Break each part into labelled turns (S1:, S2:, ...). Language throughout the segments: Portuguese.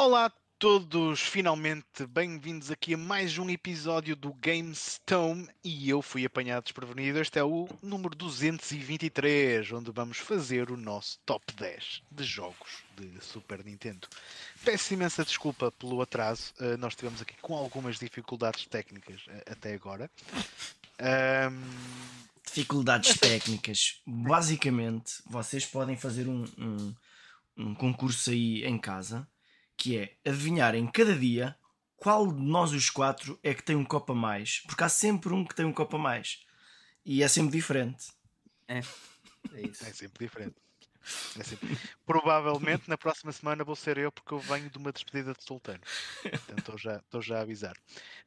S1: Olá a todos, finalmente bem-vindos aqui a mais um episódio do GameStone e eu fui apanhado desprevenido. Este é o número 223, onde vamos fazer o nosso top 10 de jogos de Super Nintendo. Peço imensa desculpa pelo atraso, uh, nós tivemos aqui com algumas dificuldades técnicas uh, até agora. Um...
S2: Dificuldades técnicas. Basicamente, vocês podem fazer um, um, um concurso aí em casa que é adivinharem cada dia qual de nós os quatro é que tem um copo a mais, porque há sempre um que tem um copo a mais e é sempre diferente.
S1: É, é isso. É sempre diferente. É sempre... Provavelmente na próxima semana vou ser eu porque eu venho de uma despedida de solteiro. Então estou já, estou já a avisar.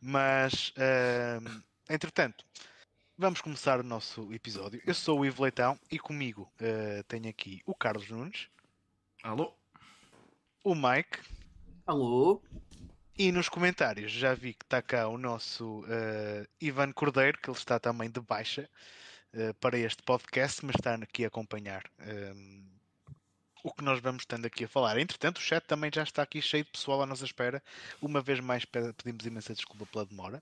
S1: Mas, uh, entretanto, vamos começar o nosso episódio. Eu sou o Ivo Leitão e comigo uh, tenho aqui o Carlos Nunes.
S2: Alô.
S1: O Mike.
S3: Alô?
S1: E nos comentários já vi que está cá o nosso uh, Ivan Cordeiro, que ele está também de baixa uh, para este podcast, mas está aqui a acompanhar um, ehm, o que nós vamos estando aqui a falar. Entretanto, o chat também já está aqui cheio de pessoal à nossa espera. Uma vez mais pedimos imensa desculpa pela demora.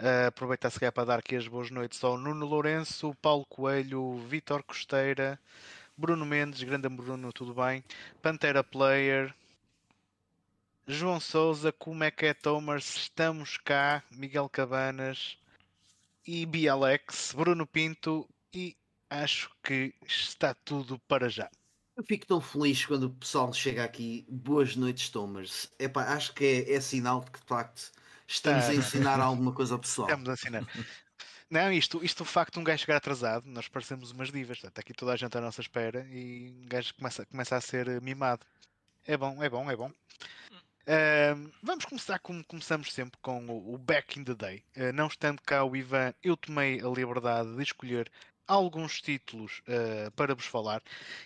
S1: Uh, aproveitar se para dar aqui as boas noites ao Nuno Lourenço, Paulo Coelho, Vitor Costeira, Bruno Mendes, grande Bruno, tudo bem? Pantera Player, João Souza, como é que é, Thomas? Estamos cá, Miguel Cabanas e Bialex, Bruno Pinto e acho que está tudo para já.
S3: Eu fico tão feliz quando o pessoal chega aqui. Boas noites, Thomas. Epá, acho que é, é sinal de que de facto estamos a ensinar alguma coisa ao pessoal.
S1: Estamos a ensinar. Não, isto, isto o facto de um gajo chegar atrasado, nós parecemos umas divas. Está aqui toda a gente à nossa espera e um gajo começa, começa a ser mimado. É bom, é bom, é bom. Vamos começar como começamos sempre com o, o Back in the Day. Uh, não estando cá o Ivan, eu tomei a liberdade de escolher alguns títulos uh, para vos falar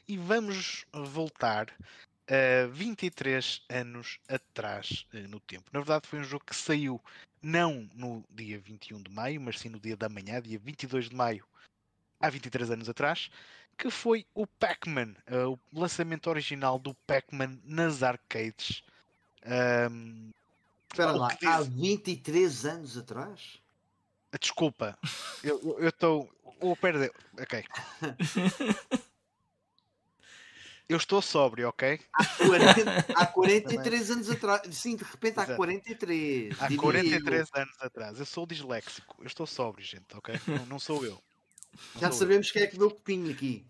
S1: e vamos voltar uh, 23 anos atrás uh, no tempo. Na verdade, foi um jogo que saiu não no dia 21 de maio, mas sim no dia da manhã, dia 22 de maio, há 23 anos atrás, que foi o Pac-Man, o lançamento original do Pac-Man nas arcades um,
S3: Espera lá, diz... há 23 anos atrás?
S1: Desculpa, eu estou. Oh, pera, ok. Eu estou sóbrio, ok?
S3: Há, 40, há 43 anos atrás. Sim, de repente há Exato. 43.
S1: Há 43 anos atrás. Eu sou disléxico. Eu estou sóbrio, gente, ok? Não, não sou eu.
S3: Já sabemos quem é que deu o copinho aqui.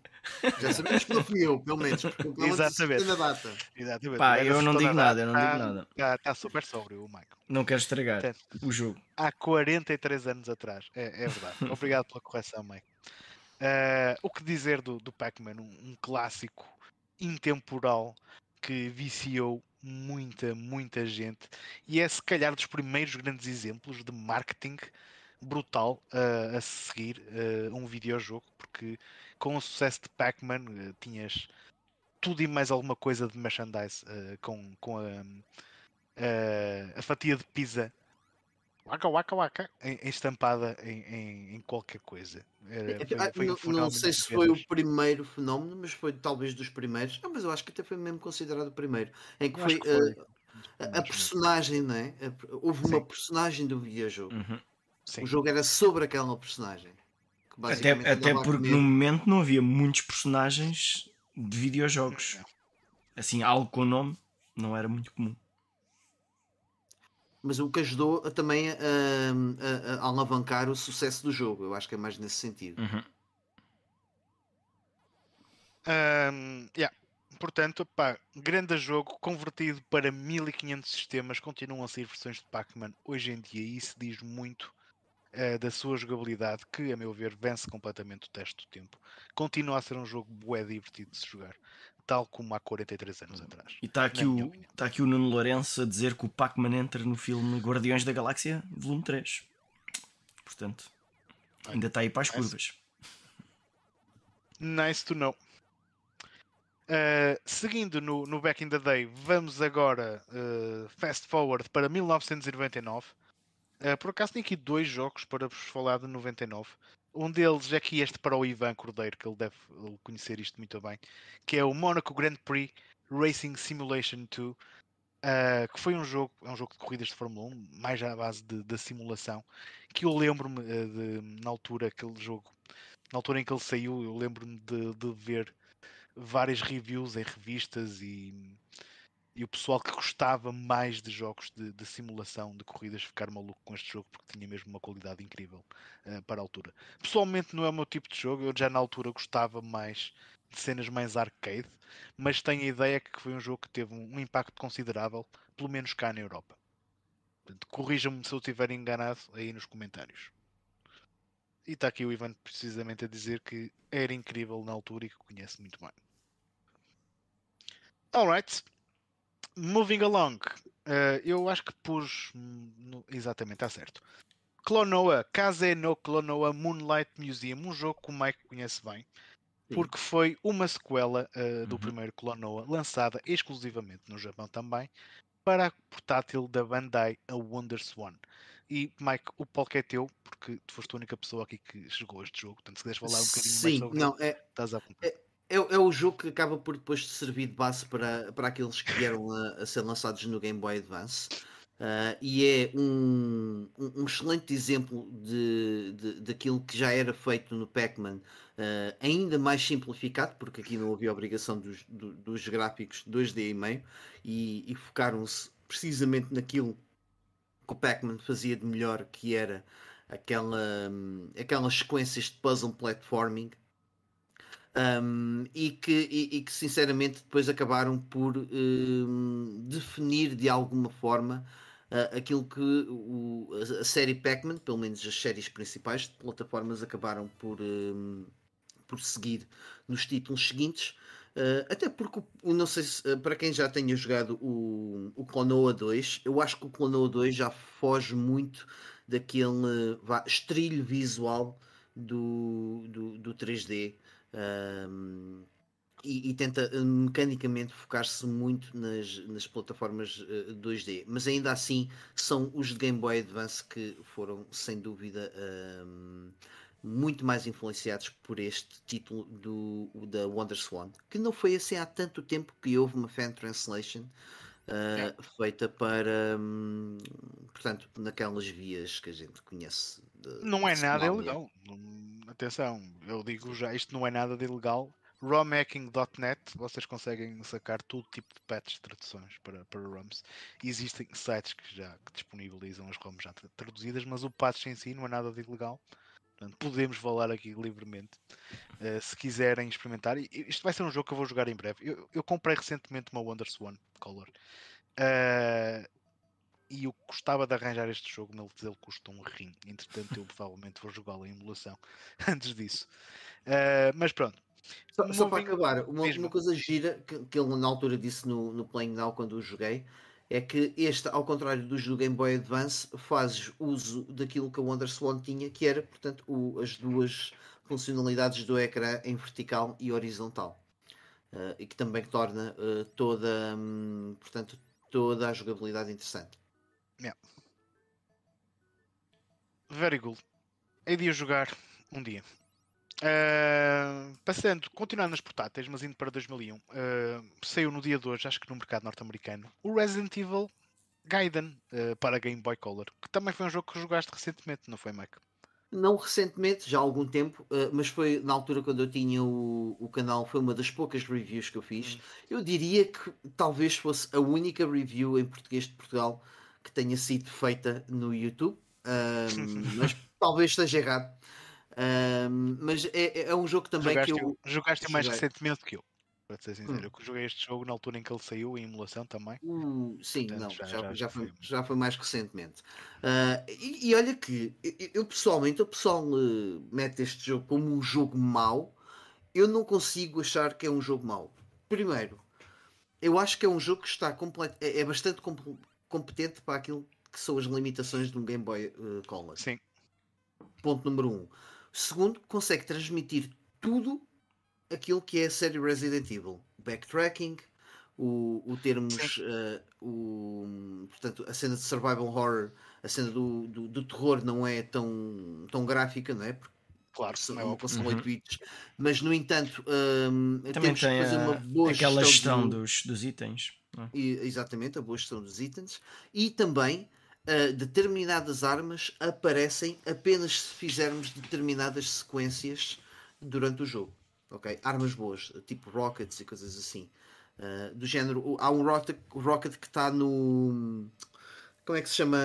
S3: Já sabemos que não fui eu, pelo menos, porque
S1: Exatamente.
S3: na data.
S2: Exatamente. Pá, eu não digo nada, eu não digo nada.
S1: Está tá super sóbrio o Michael.
S2: Não quero estragar o jogo.
S1: Há 43 anos atrás, é, é verdade. Obrigado pela correção, Michael. Uh, o que dizer do, do Pac-Man? Um, um clássico intemporal que viciou muita, muita gente e é se calhar dos primeiros grandes exemplos de marketing brutal uh, a seguir uh, um videojogo, porque com o sucesso de Pac-Man, uh, tinhas tudo e mais alguma coisa de merchandise uh, com, com a, uh, a fatia de pizza waka waka waka estampada em, em, em, qualquer coisa.
S3: Era, foi, ah, foi não, um não sei se foi o primeiro fenómeno, mas foi talvez dos primeiros. Não, mas eu acho que até foi mesmo considerado o primeiro. Em que foi, que foi. a, a personagem, não é? Houve Sim. uma personagem do videojogo. Uhum. O jogo era sobre aquela personagem.
S2: Até, até porque no momento não havia muitos personagens de videojogos. Assim, algo com nome não era muito comum.
S3: Mas o que ajudou também a, a, a, alavancar o sucesso do jogo. Eu acho que é mais nesse sentido.
S2: Uhum.
S1: Um, yeah. Portanto, pá, grande jogo convertido para 1500 sistemas. Continuam a sair versões de Pac-Man hoje em dia e isso diz muito uh, da sua jogabilidade, que a meu ver vence completamente o teste do tempo. Continua a ser um jogo bué divertido de se jogar, tal como há 43 anos atrás.
S2: E está aqui, o, tá aqui o Nuno Lourenço a dizer que o Pac-Man entra no filme Guardiões da Galáxia, volume 3. Portanto, ainda está aí para as curvas.
S1: Nice to know. Uh, seguindo no, no Back in the Day, vamos agora uh, fast forward para 1999. Uh, por acaso tenho aqui dois jogos para vos falar de 99. Um deles é aqui este para o Ivan Cordeiro, que ele deve conhecer isto muito bem, que é o Monaco Grand Prix Racing Simulation 2. Uh, que foi um jogo, é um jogo de corridas de Fórmula 1, mais à base de simulação, que eu lembro-me uh, na altura aquele jogo, na altura em que ele saiu, eu lembro-me de, de, ver várias reviews em revistas e, e o pessoal que gostava mais de jogos de, de, simulação de corridas ficar maluco com este jogo porque tinha mesmo uma qualidade incrível uh, para a altura. Pessoalmente não é o meu tipo de jogo, eu já na altura gostava mais de cenas mais arcade, mas tenho a ideia que foi um jogo que teve um, impacto considerável, pelo menos cá na Europa. Corrija-me se eu estiver enganado aí nos comentários. E está aqui o Ivan precisamente a dizer que era incrível na altura e que conhece muito bem. Alright. Moving along. Uh, eu acho que pus. No... Exatamente, está certo. Clonoa, Kaze no Clonoa Moonlight Museum, um jogo que o Mike conhece bem porque foi uma sequela uh, do uhum. primeiro Clonoa, lançada exclusivamente no Japão também, para a portátil da Bandai, a WonderSwan. E, Mike, o palco é teu, porque tu foste a única pessoa aqui que jogou este jogo, portanto, se quiseres falar um bocadinho
S3: Sim,
S1: mais sobre
S3: não, é, estás a É, é, é, o jogo que acaba por depois servir de base para, para aqueles que vieram a, a ser lançados no Game Boy Advance. Uh, e é um, um, excelente exemplo de, de, daquilo que já era feito no Pac-Man, uh, ainda mais simplificado, porque aqui não havia obrigação dos, do, dos gráficos 2D e meio, e, e focaram-se precisamente naquilo que o Pac-Man fazia de melhor, que era aquela, um, aquelas sequências de puzzle platforming. Um, e, que, e, e, que sinceramente depois acabaram por um, definir de alguma forma uh, aquilo que o, a, série Pac-Man, pelo menos as séries principais de plataformas, acabaram por, um, por seguir nos títulos seguintes. Uh, até porque, não sei se, uh, para quem já tenha jogado o, o Clonoa 2, eu acho que o Clonoa 2 já foge muito daquele vá, estrilho visual do, do, do 3D. Um, e, e, tenta eh, mecanicamente focar-se muito nas, nas plataformas uh, eh, 2D, mas ainda assim são os de Game Boy Advance que foram sem dúvida uh, muito mais influenciados por este título do, da WonderSwan, que não foi assim há tanto tempo que houve uma fan translation uh, feita para, um, portanto, naquelas vias que a gente conhece.
S1: Não é nada ilegal. Atenção, eu digo já, isto não é nada de ilegal romhacking.net vocês conseguem sacar todo tipo de patches de traduções para, para ROMs. Existem sites que já que disponibilizam as ROMs já traduzidas, mas o patch em si não é nada de ilegal. Portanto, podemos falar aqui livremente uh, se quiserem experimentar. Isto vai ser um jogo que eu vou jogar em breve. Eu, eu comprei recentemente uma WonderSwan Color. Uh, e eu gostava de arranjar este jogo, mas ele custa um rim. Entretanto, eu provavelmente vou jogá-lo em emulação antes disso. Uh, mas pronto,
S3: só, só para acabar, uma, uma, coisa gira que, que ele na altura disse no, no Playing Now quando o joguei é que este, ao contrário dos do Game Boy Advance, fazes uso daquilo que o WonderSwan tinha, que era, portanto, o, as duas funcionalidades do ecrã em vertical e horizontal. Uh, e que também torna uh, toda, um, portanto, toda a jogabilidade interessante.
S1: Very good. Hei de jogar um dia. Uh, passando, continuando nas portáteis, mas indo para 2001, uh, ah, saiu no dia de hoje, acho que no mercado norte-americano, o Resident Evil Gaiden uh, para Game Boy Color, que também foi um jogo que jogaste recentemente, não foi, Mike?
S3: Não recentemente, já há algum tempo, mas foi na altura quando eu tinha o, o canal, foi uma das poucas reviews que eu fiz. Hum. Eu diria que talvez fosse a única review em português de Portugal que tenha sido feita no YouTube, mas talvez esteja errado. Um, mas é, é, é um jogo também
S1: jogaste,
S3: que eu.
S1: Jogaste mais recentemente que eu. Para ser sincero, hum. eu joguei este jogo na altura em que ele saiu em emulação também.
S3: Hum, sim, Portanto, não, já, já, já, já, foi, já foi mais recentemente. Uh, e, e, olha que eu pessoalmente, o pessoal uh, mete este jogo como um jogo mau. Eu não consigo achar que é um jogo mau. Primeiro, eu acho que é um jogo que está completo, é, é bastante competente para aquilo que são as limitações de um Game Boy uh, Color.
S1: Sim.
S3: Ponto número um. Segundo, consegue transmitir tudo aquilo que é a série Resident Evil. Backtracking, o, o termos uh, o, portanto, a cena de survival horror, a cena do, do, do, terror não é tão, tão gráfica, não é? Porque
S1: claro, são,
S3: é são 8 bits, mas no entanto
S2: um, também tem a, uma boa aquela gestão, gestão do... dos, dos itens.
S3: é? e, exatamente, a boa gestão dos itens, e também uh, determinadas armas aparecem apenas se fizermos determinadas sequências durante o jogo. Ok? Armas boas, tipo rockets e coisas assim. Uh, do género, há um rocket, rocket que está no. Como é que se chama?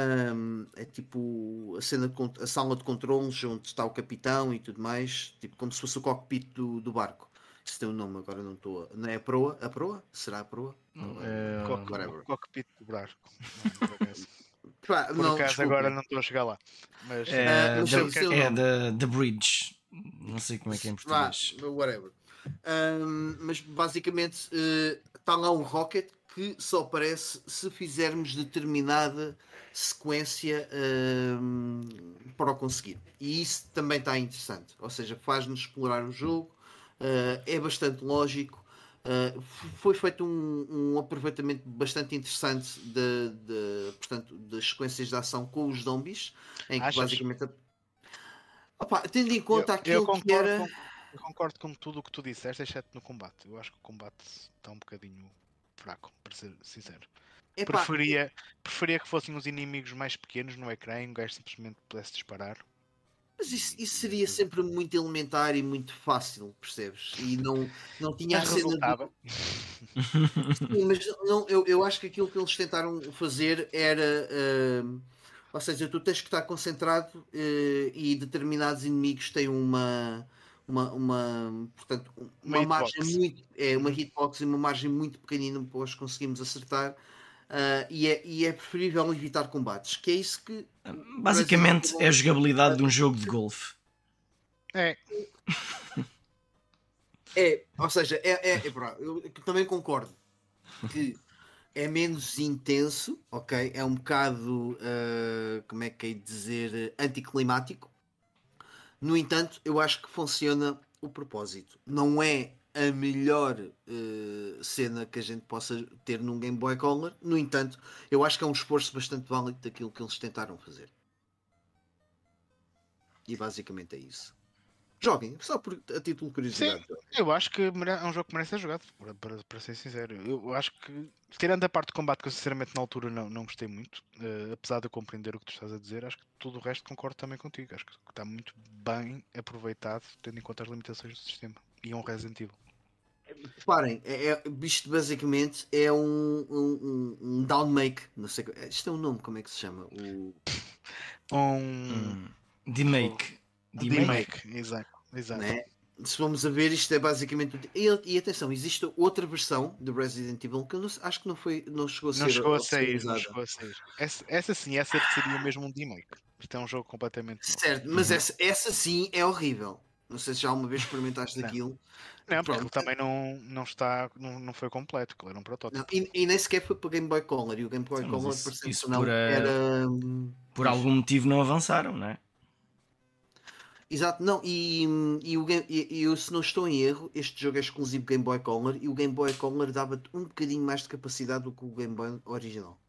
S3: É tipo a cena de, a sala de controles onde está o capitão e tudo mais, tipo como se fosse o cockpit do, do barco. Isso tem um nome, agora não estou. Não é a proa? A proa? Será a proa?
S1: Não, é, é cockpit do barco.
S3: Pá,
S1: Por não, acaso desculpa. agora não estou a chegar lá. Mas,
S2: é, uh, the, é the, the Bridge. Não sei como é que é em português.
S3: Vá, whatever. Um, mas basicamente está uh, lá um rocket que só aparece se fizermos determinada sequência um, para o conseguir. E isso também está interessante. Ou seja, faz-nos explorar o jogo, uh, é bastante lógico. Uh, foi feito um, um, aproveitamento bastante interessante de, de, portanto, das sequências de ação com os zombies, em que Achas? basicamente. Opa, tendo em conta eu, aquilo eu que era. Com,
S1: eu concordo com tudo o que tu disseste, exceto no combate. Eu acho que o combate está um bocadinho fraco, para ser sincero. Preferia, preferia que fossem os inimigos mais pequenos no ecrã e um gajo simplesmente pudesse disparar.
S3: Mas isso, isso, seria sempre muito elementar e muito fácil, percebes? E não, não tinha
S1: mas a cena.
S3: Do... Sim, mas não, eu, eu acho que aquilo que eles tentaram fazer era. Uh, ou seja, tu tens que estar concentrado uh, e determinados inimigos têm uma. Uma, uma, portanto, uma, uma margem muito é uma uhum. hitbox e uma margem muito pequenina para nós conseguimos acertar Uh, e, é, e, é, preferível evitar combates, que é isso que.
S2: Basicamente é a jogabilidade de um jogo de golfe.
S1: É.
S3: É, ou seja, é, é, é eu também concordo que é menos intenso, ok? É um bocado, uh, como é que é dizer, anticlimático. No entanto, eu acho que funciona o propósito. Não é a melhor uh, cena que a gente possa ter num Game Boy Color. No entanto, eu acho que é um esforço bastante válido daquilo que eles tentaram fazer. E basicamente é isso. Joguem, só por, a título de curiosidade.
S1: Sim, eu acho que é um jogo que merece ser jogado, para, para, ser sincero. Eu acho que, tirando a parte de combate, que eu sinceramente na altura não, não gostei muito, uh, apesar de eu compreender o que tu estás a dizer, acho que tudo o resto concordo também contigo. Acho que está muito bem aproveitado, tendo em conta as limitações do sistema. E um Resident Evil.
S3: Reparem, é, é, isto basicamente é um, um, um downmake. Não sei, isto é um nome, como é que se chama? O...
S1: Um. um
S2: demake.
S1: Demake, exato. exato. Né?
S3: Se vamos a ver, isto é basicamente. E, e, atenção, existe outra versão do Resident Evil que eu não, acho que não, foi, não chegou a ser.
S1: Não chegou a sair, não chegou a sair. Essa, essa sim, essa seria mesmo um demake. Isto é um jogo completamente.
S3: Certo, novo. mas uhum. essa, essa sim é horrível. Não sei se já alguma vez experimentaste daquilo.
S1: Não, porque também não, não está, não, não foi completo, ele era um protótipo. Não,
S3: e, e, nem sequer foi para Game Boy Color, e o Game Boy Sim, Color isso, por, era.
S2: Por algum motivo não avançaram, não é?
S3: Exato, não, e, e, o, e, eu se não estou em erro, este jogo é exclusivo Game Boy Color e o Game Boy Color dava um bocadinho mais de capacidade do que o Game Boy original,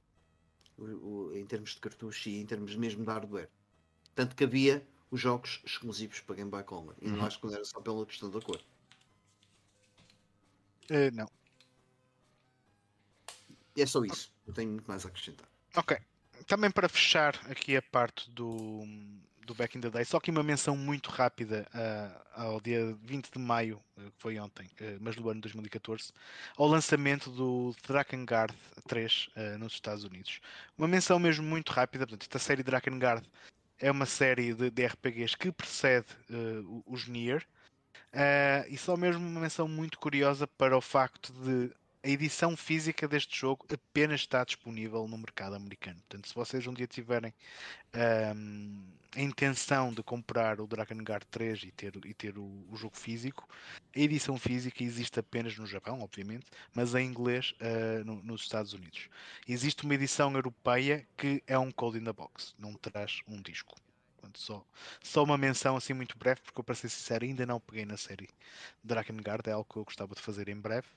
S3: o, o, em termos de cartucho e em termos mesmo de hardware. Tanto que havia os jogos exclusivos para Game Boy Color e uhum. não acho que era só pela questão da cor.
S1: Uh, não.
S3: É só isso. Não tenho muito mais a acrescentar.
S1: Ok. Também para fechar aqui a parte do, do Back in the Day, só que uma menção muito rápida uh, ao dia 20 de maio, uh, que foi ontem, mas do ano 2014, ao lançamento do Drakengard 3 nos Estados Unidos. Uma menção mesmo muito rápida, portanto, esta série Drakengard é uma série de, de RPGs que precede os Nier, Uh, e só mesmo uma menção muito curiosa para o facto de a edição física deste jogo apenas está disponível no mercado americano. Portanto, se vocês um dia tiverem um, a intenção de comprar o Dragon Guard 3 e ter, e ter o, o, jogo físico, a edição física existe apenas no Japão, obviamente, mas em inglês uh, no, nos Estados Unidos. Existe uma edição europeia que é um code in the box, não traz um disco. Só, só uma menção assim muito breve, porque eu, para ser sincero, ainda não peguei na série Drakengard, é algo que eu gostava de fazer em breve,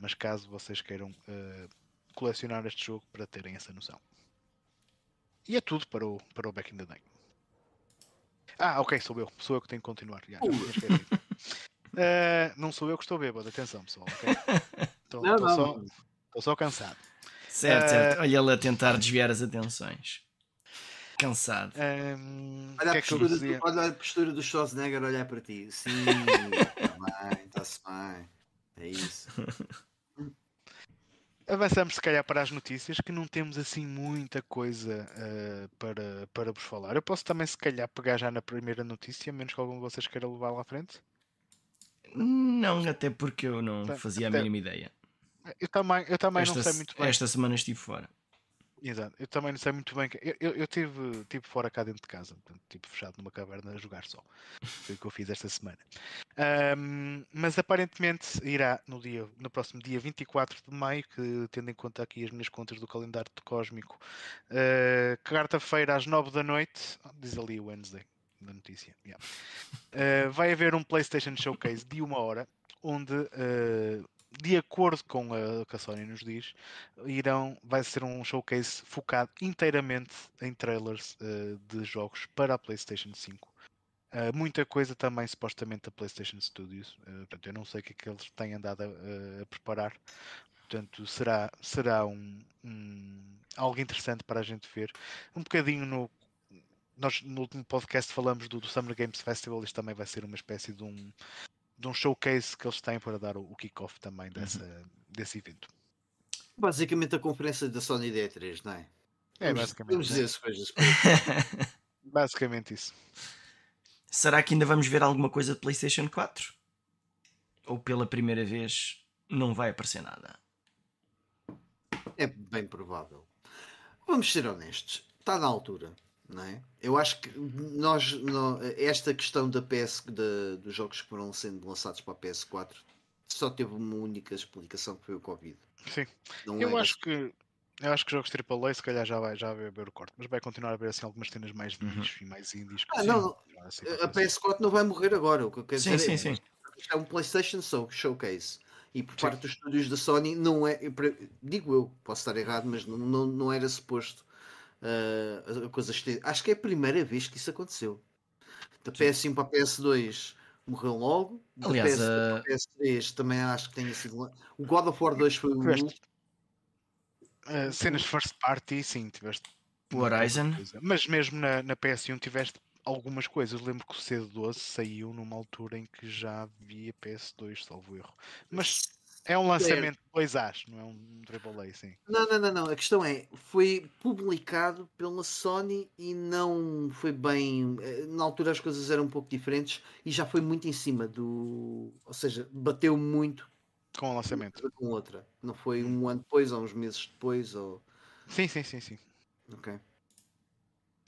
S1: mas caso vocês queiram uh, colecionar este jogo para terem essa noção. E é tudo para o, para o Back in the Day. Ah, ok, sou eu. Sou eu que tenho que continuar. Já, uh, não sou eu que estou bêbado, atenção pessoal. Okay? Não, não, só... Estou só cansado.
S2: Certo, certo. Olha ele a tentar desviar as atenções. Cansado.
S1: Um,
S3: olha, a
S1: que é
S3: postura do, olha a postura do Schwarzenegger olhar para ti. Sim, está bem, está-se bem. É isso.
S1: Avançamos se calhar para as notícias, que não temos assim muita coisa uh, para, para vos falar. Eu posso também se calhar pegar já na primeira notícia, menos que algum de vocês queira levar lá à frente.
S2: Não, até porque eu não tá, fazia até, a mínima ideia.
S1: Eu também, eu também esta, não sei muito bem.
S2: Esta semana estive fora.
S1: Exato, eu também não sei muito bem. Eu, eu, eu tive tipo fora cá dentro de casa, portanto, tipo fechado numa caverna a jogar só. Foi o que eu fiz esta semana. Um, mas aparentemente irá no, dia, no próximo dia 24 de maio, que tendo em conta aqui as minhas contas do calendário de cósmico, uh, quarta-feira às 9 da noite, diz ali o Wednesday da notícia. Yeah. Uh, vai haver um PlayStation Showcase de uma hora, onde uh, de acordo com a que a Sony nos diz, irão, vai ser um showcase focado inteiramente em trailers uh, de jogos para a PlayStation 5. Uh, eh, muita coisa também supostamente da PlayStation Studios. Uh, portanto, eu não sei o que é que eles têm andado a, a preparar. Portanto, será, será um, um, algo interessante para a gente ver. Um bocadinho no. Nós no último podcast falamos do, do Summer Games Festival. Isto também vai ser uma espécie de um, de um showcase que eles têm para dar o, o kick-off também uhum. dessa, uhum. desse evento.
S3: Basicamente a conferência da Sony D3, não é? É,
S1: basicamente. Vamos
S3: dizer as coisas.
S1: basicamente isso.
S2: Será que ainda vamos ver alguma coisa de PlayStation 4? Ou pela primeira vez não vai aparecer nada?
S3: É bem provável. Vamos ser honestos. Está na altura. Não é? Eu acho que nós, esta questão da PS, de, dos jogos que foram sendo lançados para a PS4, só teve uma única explicação que foi o Covid.
S1: Sim. Não eu é acho que eu acho que jogos AAA se calhar já vai, já vai haver o corte, mas vai continuar a haver assim algumas cenas mais de uhum. e mais indies.
S3: Ah, não, assim, a PS4 não vai morrer agora. O que eu quero
S2: sim, dizer sim, é, sim.
S3: é um PlayStation Showcase. E por sim. parte dos estúdios da Sony não é, digo eu, posso estar errado, mas não, não, não era suposto uh, coisas acho que é a primeira vez que isso aconteceu. Da PS1 para a PS2 morreu logo da Aliás, PS2 para a PS3 também acho que tenha sido o God of War 2 foi o
S1: uh, cenas first party sim tiveste
S2: o Horizon?
S1: mas mesmo na, na PS1 tiveste algumas coisas. Lembro que o C12 saiu numa altura em que já havia PS2, salvo erro. Mas é um lançamento de dois As, não é um AAA, sim.
S3: Não, não, não, não. A questão é, foi publicado pela Sony e não foi bem. Eh, na altura as coisas eram um pouco diferentes e já foi muito em cima do. Ou seja, bateu muito
S1: com o lançamento.
S3: Com outra. Não foi um ano depois ou uns meses depois ou.
S1: Sim, sim, sim, sim.
S3: Ok.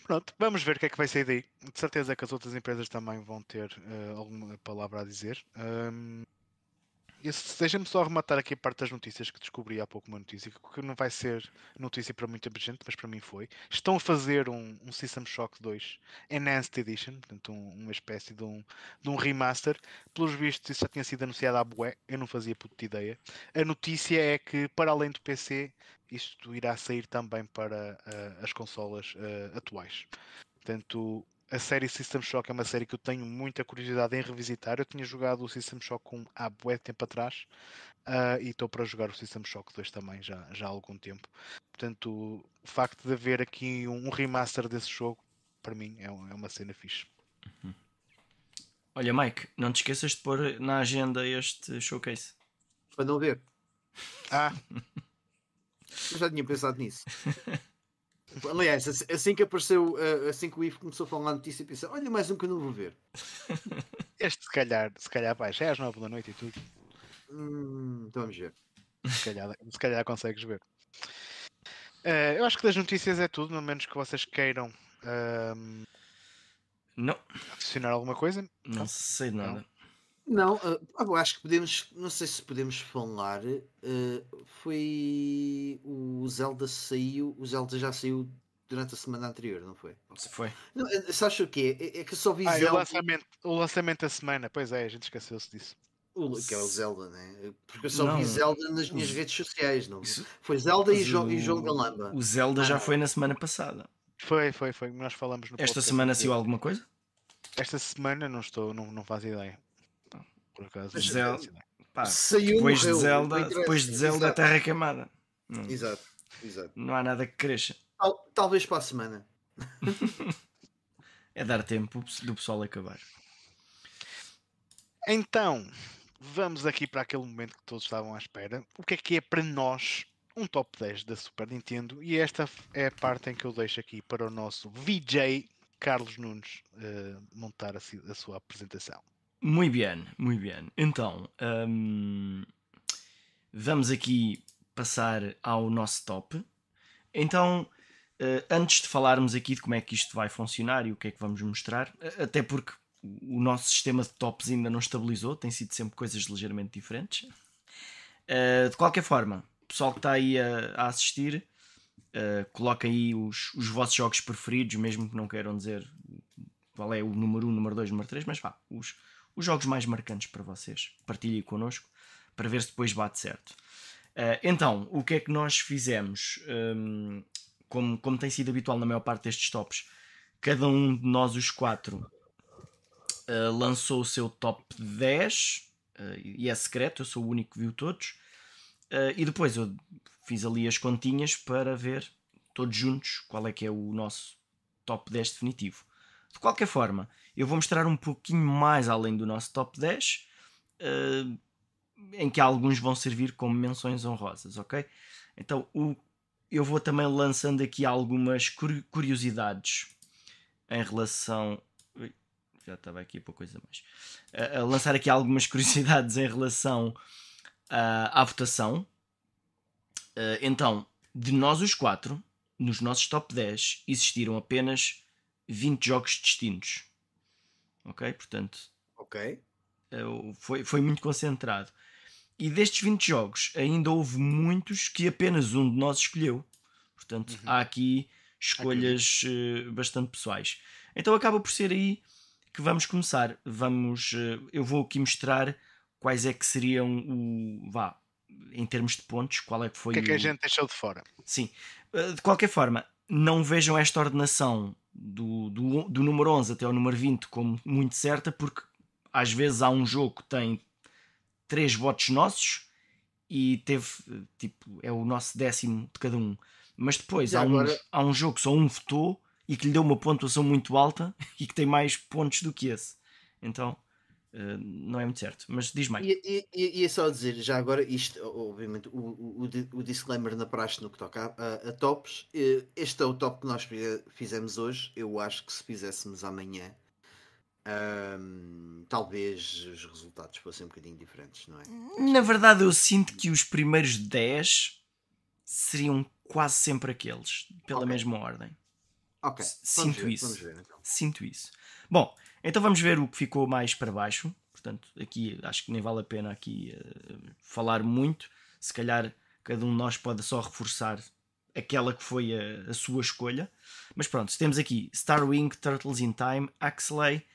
S1: Pronto, vamos ver o que é que vai sair daí. De certeza que as outras empresas também vão ter uh, alguma palavra a dizer. Um, Deixa-me só arrematar aqui a parte das notícias que descobri há pouco uma notícia, que não vai ser notícia para muita gente, mas para mim foi. Estão a fazer um, um System Shock 2 Enhanced Edition, portanto um, uma espécie de um, de um remaster. Pelos vistos isso já tinha sido anunciado à bué, eu não fazia puta ideia. A notícia é que para além do PC, isto irá sair também para uh, as consolas uh, atuais. Portanto, a série System Shock é uma série que eu tenho muita curiosidade em revisitar. Eu tinha jogado o System Shock 1 há bué tempo atrás uh, e estou para jogar o System Shock 2 também já, já há algum tempo. Portanto, o facto de haver aqui um, remaster desse jogo, para mim, é, um, é uma cena fixe. Uhum.
S2: Olha, Mike, não te esqueças de pôr na agenda este showcase.
S3: Para não ver.
S1: Ah!
S3: eu já tinha pensado nisso. Aliás, assim que apareceu, eh, assim que o Ivo começou a falar a notícia, pensei: olha, mais um que eu não vou ver.
S1: Este, se calhar, se calhar vai, já é às 9 da noite e tudo.
S3: Hum, então vamos ver.
S1: Se calhar, se calhar consegues ver. Uh, eu acho que das notícias é tudo, no menos que vocês queiram uh,
S2: não.
S1: adicionar alguma coisa.
S2: Não sei nada.
S3: Não, uh, acho que podemos, não sei se podemos falar. Uh, foi o Zelda saiu, o Zelda já saiu durante a semana anterior, não foi?
S2: Se foi.
S3: Não, sabes o que é? É que eu só vi
S1: ah,
S3: Zelda.
S1: O lançamento, o lançamento da semana, pois é, a gente esqueceu-se disso.
S3: O, que é o Zelda, né? Porque eu só não, vi Zelda nas minhas o... redes sociais, não? Isso... Foi Zelda e, jo o... e João Galamba.
S2: O Zelda ah, já não. foi na semana passada.
S1: Foi, foi, foi. Nós falamos no
S2: Esta semana saiu alguma coisa?
S1: Esta semana não estou, não, não faço ideia por acaso.
S2: Zelda, Pá, Saiu depois de Zelda, depois de Zelda a Terra Queimada.
S3: Não, exato, exato.
S2: Não há nada que cresça.
S3: Tal, talvez para a semana.
S2: é dar tempo do pessoal acabar.
S1: Então, vamos aqui para aquele momento que todos estavam à espera. O que é que é para nós um top 10 da Super Nintendo? E esta é a parte em que eu deixo aqui para o nosso VJ Carlos Nunes uh, montar a, a, sua apresentação.
S2: Muito bem, muito bem. Então, um, vamos aqui passar ao nosso top. Então, uh, antes de falarmos aqui de como é que isto vai funcionar e o que é que vamos mostrar, até porque o nosso sistema de tops ainda não estabilizou, tem sido sempre coisas ligeiramente diferentes. Uh, de qualquer forma, o pessoal que está aí a, assistir, uh, coloca aí os, os vossos jogos preferidos, mesmo que não queiram dizer qual é o número 1, número 2, número 3, mas vá, os, os jogos mais marcantes para vocês. Partilhem connosco para ver se depois bate certo. Uh, então, o que é que nós fizemos? Um, como, como tem sido habitual na maior parte destes tops, cada um de nós, os quatro, uh, lançou o seu top 10 uh, e é secreto, eu sou o único que viu todos. E depois eu fiz ali as continhas para ver todos juntos qual é que é o nosso top 10 definitivo. De qualquer forma, eu vou mostrar um pouquinho mais além do nosso top 10, em que alguns vão servir como menções honrosas, ok? Então o, eu vou também lançando aqui algumas curiosidades em relação já estava aqui para coisa mais. A lançar aqui algumas curiosidades em relação à, à votação. Uh, então, de nós os quatro, nos nossos top 10, existiram apenas 20 jogos distintos. Ok? Portanto,
S3: ok
S2: uh, foi, foi muito concentrado. E destes 20 jogos, ainda houve muitos que apenas um de nós escolheu. Portanto, uhum. há aqui escolhas uh, bastante pessoais. Então acaba por ser aí que vamos começar. Vamos, eh, eu vou aqui mostrar quais é que seriam o vá em termos de pontos, qual é que foi
S1: o que é que
S2: a
S1: gente deixou de fora.
S2: Sim, eh, de qualquer forma, não vejam esta ordenação do, do, do número 11 até o número 20 como muito certa, porque às vezes há um jogo que tem três votos nossos e teve tipo é o nosso décimo de cada um. Mas depois há, agora... um, há um jogo que só um votou e que lhe deu uma pontuação muito alta e que tem mais pontos do que esse. Então, uh, não é muito certo. Mas diz mais.
S3: E, e, e, é só dizer, já agora, isto, obviamente, o, o, o disclaimer na praxe no que toca a, a, tops. Eh, este é o top que nós fizemos hoje. Eu acho que se fizéssemos amanhã. Um, talvez os resultados fossem um bocadinho diferentes, não é?
S2: Na verdade, eu sinto que os primeiros 10 seriam quase sempre aqueles, pela okay. mesma ordem.
S3: Ok.
S2: Sinto
S3: ver,
S2: isso.
S3: Ver, então.
S2: Sinto isso. Bom, então vamos ver o que ficou mais para baixo. Portanto, aqui acho que nem vale a pena aqui uh, falar muito. Se calhar cada um de nós pode só reforçar aquela que foi a, a sua escolha. Mas pronto, temos aqui Starwing, Turtles in Time, Axley,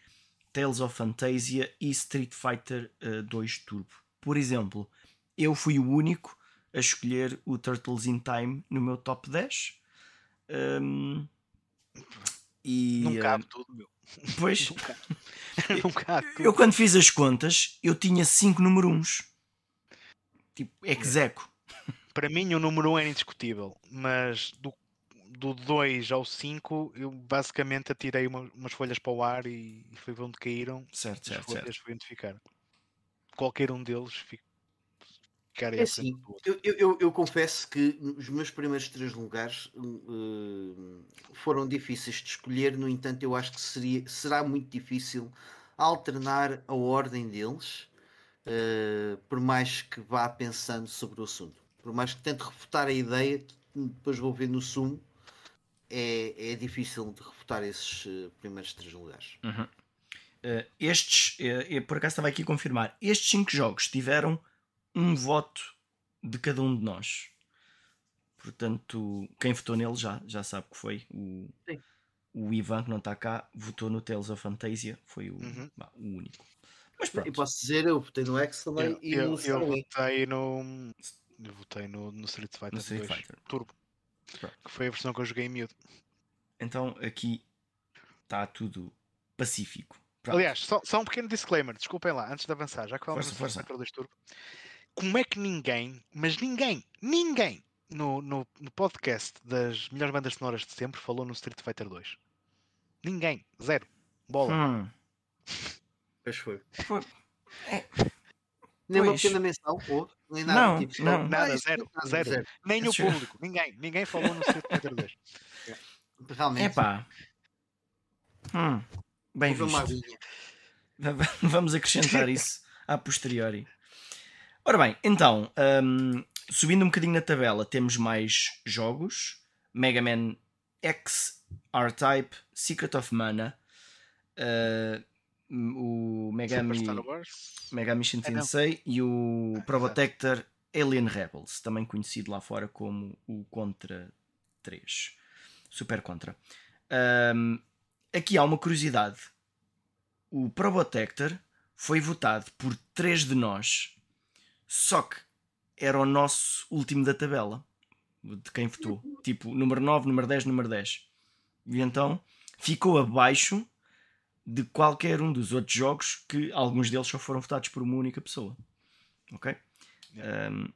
S2: Tales of Fantasia e Street Fighter uh, eh, 2 Turbo. Por exemplo, eu fui o único a escolher o Turtles in Time no meu top 10. Um,
S1: e, não cabe uh, tudo, meu.
S2: Pois.
S1: cabe
S2: eu, quando fiz as contas, eu tinha 5 número 1. Tipo, execo.
S1: Para mim, o número 1 um era indiscutível, mas do do 2 ao 5, eu basicamente atirei uma, umas folhas para o ar e, e foi onde caíram.
S2: Certo, certo,
S1: folhas
S2: certo.
S1: Identificar. Qualquer um deles fico,
S3: é assim, eu, eu, eu, confesso que os meus primeiros três lugares uh, foram difíceis de escolher, no entanto, eu acho que seria, será muito difícil alternar a ordem deles, uh, por mais que vá pensando sobre o assunto. Por mais que tente refutar a ideia, depois vou ver no sumo, é, é difícil de refutar esses uh, primeiros três lugares.
S2: Uhum. estes, por acaso estava aqui a confirmar, estes cinco jogos tiveram um voto de cada um de nós. Portanto, quem votou nele já, já sabe que foi. O, o Ivan, que não está cá, votou no Tales of Fantasia, foi o, uhum. bah, o único.
S3: Mas pronto. E posso dizer, eu votei no X também
S1: eu, e eu, no eu votei no. Eu votei no, no Street Fighter, no Street Fighter. Turbo. Pronto. Que foi a versão que eu joguei em miúdo.
S2: Então aqui está tudo pacífico.
S1: Aliás, só, só, um pequeno disclaimer, desculpem lá, antes de avançar, já que falamos força, força. Sacro 2 Turbo. Como é que ninguém, mas ninguém, ninguém no, no, no, podcast das melhores bandas sonoras de sempre falou no Street Fighter 2? Ninguém, zero. Bola. Hum.
S3: Pois foi. É. Nem uma pequena menção, ou nem nada. Não,
S1: tipo, não. Nada, zero, zero, zero. Nem o público, ninguém. Ninguém falou no Street Fighter 2.
S2: Realmente. Epá. Hum, bem visto. Vamos acrescentar isso a posteriori. Ora bem, então, um, subindo um bocadinho na tabela, temos mais jogos: Mega Man X, R-Type, Secret of Mana, uh, o Megami, Megami é, e o ah, Probotector Alien Rebels, também conhecido lá fora como o Contra 3. Super Contra. Um, aqui há uma curiosidade. O Probotector foi votado por 3 de nós, só que era o nosso último da tabela. De quem votou. Tipo, número 9, número 10, número 10. E então ficou abaixo de qualquer um dos outros jogos que alguns deles só foram votados por uma única pessoa. Ok? Um,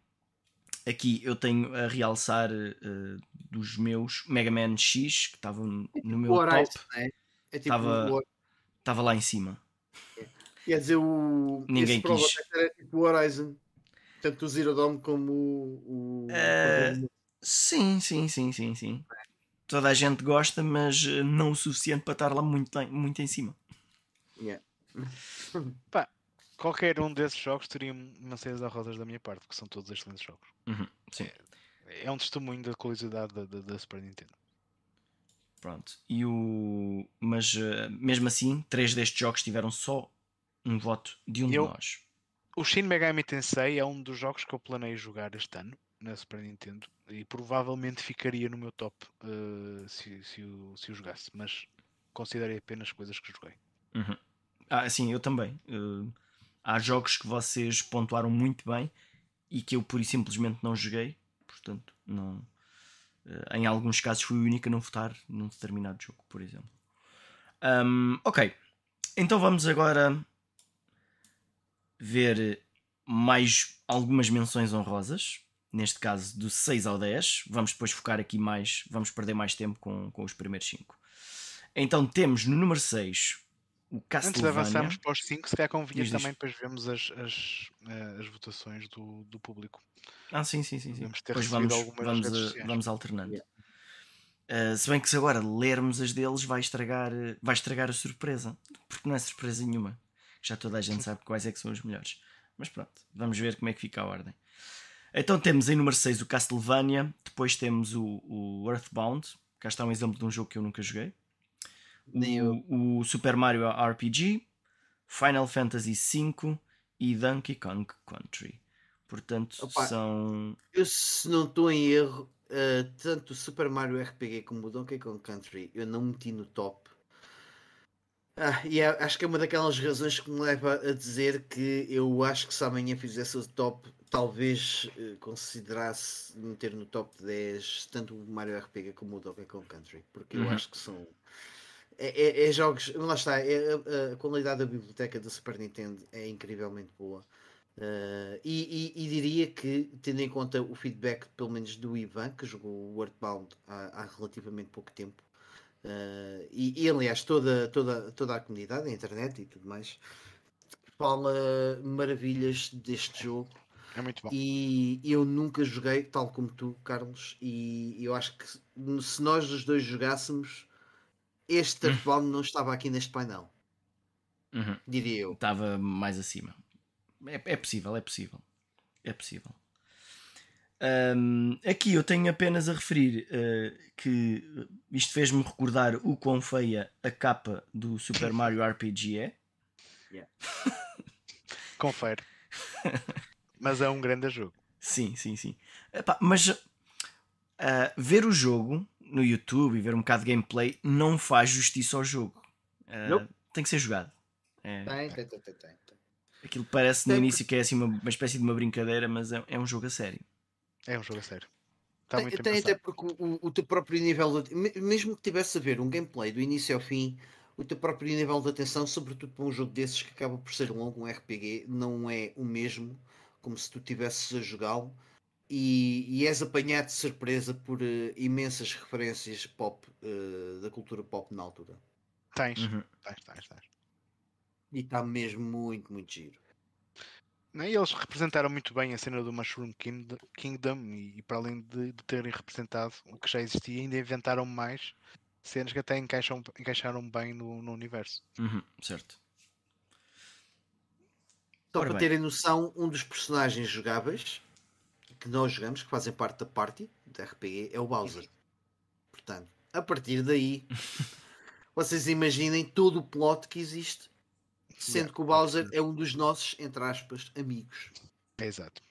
S2: aqui eu tenho a realçar uh, dos meus Mega Man X, que estava no é tipo meu Horizon, top. Né? É tipo estava, estava lá em cima.
S3: Quer dizer, o
S2: Ninguém quis.
S3: Era tipo o Horizon. Tanto o Zero Dawn como o. o...
S2: Uh, sim, sim, sim, sim, sim. Toda a gente gosta, mas não o suficiente para estar lá muito, muito em cima.
S3: Yeah.
S1: Pá, qualquer um desses jogos teria uma ceia rosas da minha parte, porque são todos excelentes jogos.
S2: Uhum, sim.
S1: É, é, um testemunho da qualidade da, da, da, Super Nintendo.
S2: Pronto. E o... Mas uh, mesmo assim, três destes jogos tiveram só um voto de um eu, de nós.
S1: O Shin Megami Tensei é um dos jogos que eu planeio jogar este ano na Super Nintendo e provavelmente ficaria no meu top uh, se, se, o, se o jogasse, mas considerei apenas coisas que joguei.
S2: Uhum. Ah, sim, eu também. Uh, há jogos que vocês pontuaram muito bem e que eu pura e simplesmente não joguei, portanto, não. Uh, em alguns casos fui o único a não votar num determinado jogo, por exemplo. Um, ok, então vamos agora ver mais algumas menções honrosas. Neste caso, do 6 ao 10. Vamos depois focar aqui mais, vamos perder mais tempo com, com os primeiros 5. Então temos no número 6 o Castlevania. Antes de
S1: avançarmos para os 5, se calhar convinha diz, também depois vemos as, as, eh, as votações do, do público.
S2: Ah, sim, sim, sim. sim. Vamos ter vamos, vamos, a, vamos alternando. Yeah. Uh, se bem que se agora lermos as deles vai estragar, vai estragar a surpresa, porque não é surpresa nenhuma. Já toda a gente sabe quais é que são os melhores. Mas pronto, vamos ver como é que fica a ordem. Então temos em número 6 o Castlevania, depois temos o, o Earthbound, cá está um exemplo de um jogo que eu nunca joguei o, o, Super Mario RPG, Final Fantasy V e Donkey Kong Country. Portanto, Opa, são.
S3: Eu, se não estou em erro, uh, tanto o Super Mario RPG como o Donkey Kong Country eu não meti no top. Ah, e é, acho que é uma daquelas razões que me leva a dizer que eu acho que se amanhã fizesse o top, talvez uh, considerasse meter no top 10 tanto o Mario RPG como o Donkey Kong Country, porque uhum. eu acho que são é, é, é, jogos, lá está, é, a, a, qualidade da biblioteca do Super Nintendo é incrivelmente boa. Uh, e, e, e, diria que, tendo em conta o feedback, pelo menos do Ivan, que jogou o Earthbound há, há relativamente pouco tempo, uh, e, e, aliás toda, toda, toda a comunidade, a internet e tudo mais, fala maravilhas deste jogo.
S1: É muito bom.
S3: E eu nunca joguei, tal como tu, Carlos, e eu acho que se nós os dois jogássemos este Earthbound hum. não estava aqui neste painel.
S2: Uhum.
S3: Diria eu.
S2: Estava mais acima. É, é possível, é possível. É possível. Um, aqui eu tenho apenas a referir uh, que isto fez-me recordar o quão feia a capa do Super Mario RPG é.
S3: Yeah.
S1: Confere. mas é um grande jogo.
S2: Sim, sim, sim. Epá, mas uh, ver o jogo no YouTube e ver um bocado de gameplay não faz justiça ao jogo. Uh, nope. Tem que ser jogado.
S3: É, tem, tem, tem, tem, tem.
S2: Aquilo parece no início que é assim uma, uma espécie de uma brincadeira, mas é, é um jogo a sério.
S1: É um jogo a sério.
S3: Está tem, tem até porque o, o, teu próprio nível, de, mesmo que tivesse a ver um gameplay do início ao fim, o teu próprio nível de atenção, sobretudo para um jogo desses que acaba por ser longo, um RPG, não é o mesmo como se tu estivesses a jogá-lo e, e, és apanhado de surpresa por uh, imensas referências pop uh, da cultura pop na altura.
S1: Tens, uhum. tens, tens, tens.
S3: E está mesmo muito, muito giro.
S1: Não, e eles representaram muito bem a cena do Mushroom Kingdom e, e para além de, de, terem representado o que já existia, ainda inventaram mais cenas que até encaixam, encaixaram bem no, no universo.
S2: Uhum, certo.
S3: Só Ora para bem. terem noção, um dos personagens jogáveis que nós jogamos, que fazem parte da party da RPG, é o Bowser. Portanto, a partir daí, vocês imaginem todo o plot que existe, sendo yeah, que o Bowser é um dos nossos, entre aspas, amigos.
S1: É exato.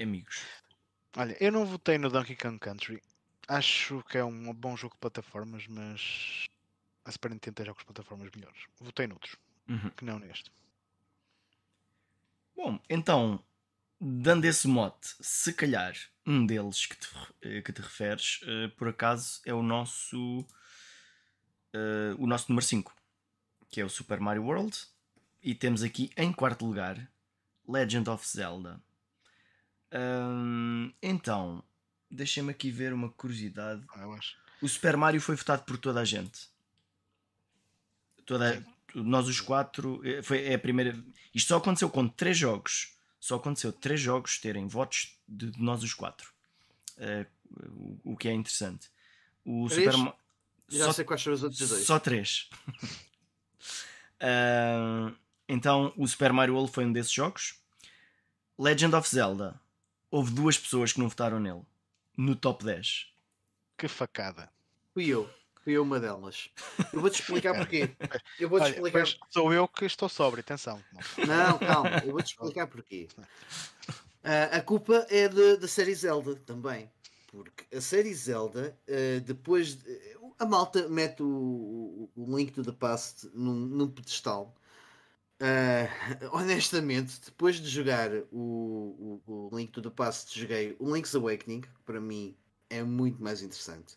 S2: Amigos.
S1: Olha, eu não votei no Donkey Kong Country. Acho que é um bom jogo de plataformas, mas a Super Nintendo tem jogos de plataformas melhores. Votei noutros, uhum. que não neste.
S2: Bom, então, dando esse mote, se calhar um deles que te, eh, que te referes, uh, por acaso, é o nosso uh, o nosso número 5, que é o Super Mario World. E temos aqui em quarto lugar Legend of Zelda. Então, deixem-me aqui ver uma curiosidade.
S1: Ah,
S2: o Super Mario foi votado por toda a gente. Toda, nós os quatro. Foi, é a primeira. Isto só aconteceu com três jogos só aconteceu três jogos terem votos de, de nós os quatro. Uh, o, o, que é interessante. O
S3: três? Super Já só, sei quais são os outros dois.
S2: Só três. uh, então, o Super Mario World foi um desses jogos. Legend of Zelda. Houve duas pessoas que não votaram nele. No top 10.
S1: Que facada.
S3: Fui eu. Fui eu uma delas. Eu vou-te explicar porquê. Eu vou-te explicar.
S1: Sou eu que estou sóbrio, atenção.
S3: Não, calma, eu vou-te explicar porquê. Uh, a culpa é da série Zelda também. Porque a série Zelda, uh, depois. De, a malta mete o, o, Link to the Past num, num pedestal. Uh, honestamente, depois de jogar o, o, o Link to the Past, joguei o Link's Awakening, que para mim é muito mais interessante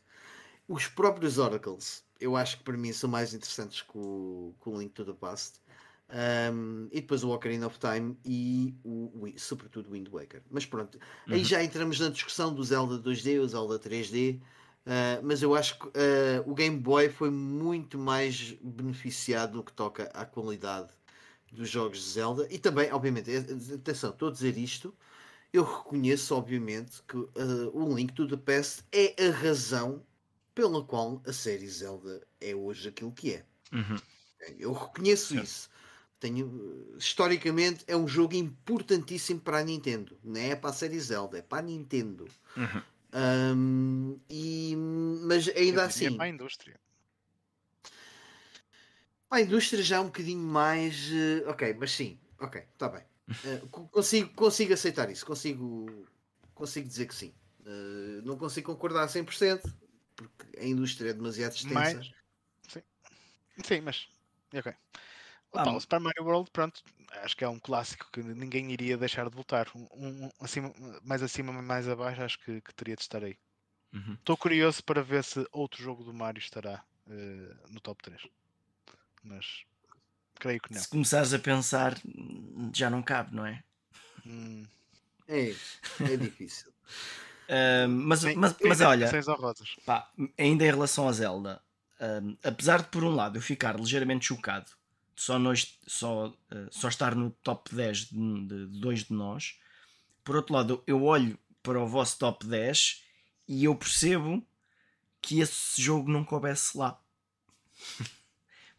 S3: os próprios Oracles, eu acho que para mim são mais interessantes que o, que o Link to the Past. Um, e depois o Ocarina of Time e o, o sobretudo o Wind Waker. Mas pronto, uhum. aí já entramos na discussão do Zelda 2D, o Zelda 3D. Uh, ah, mas eu acho que uh, o Game Boy foi muito mais beneficiado no que toca à qualidade dos jogos de Zelda e também, obviamente, atenção, estou a dizer isto. Eu reconheço, obviamente, que uh, o Link to the Past é a razão pela qual a série Zelda é hoje aquilo que é.
S2: Uhum.
S3: Eu reconheço certo. isso. Tenho, historicamente é um jogo importantíssimo para a Nintendo. Não é para a série Zelda, é para a Nintendo.
S2: Uhum.
S3: Um, e, mas ainda assim.
S1: Para a indústria.
S3: A indústria já é um bocadinho mais. Uh, ok, mas sim, ok, está bem. Uh, consigo, consigo aceitar isso, consigo, consigo dizer que sim. Uh, não consigo concordar a 100%, porque a indústria é demasiado extensa.
S1: Mas, sim. sim, mas ok. Opa, o Super Mario World, pronto, acho que é um clássico que ninguém iria deixar de voltar. Um, um acima, mais acima, mais abaixo, acho que, que teria de estar aí. Estou uhum. curioso para ver se outro jogo do Mario estará uh, no top 3. Mas creio que não.
S2: Se começares a pensar, já não cabe, não é?
S1: Hum.
S3: É, é difícil.
S2: mas, Sim, mas, mas olha, pá, ainda em relação a Zelda, apesar de por um lado eu ficar ligeiramente chocado de só, nós, só, uh, só estar no top 10 de, de, de dois de nós, por outro lado eu olho para o vosso top 10 e eu percebo que esse jogo não coubesse lá.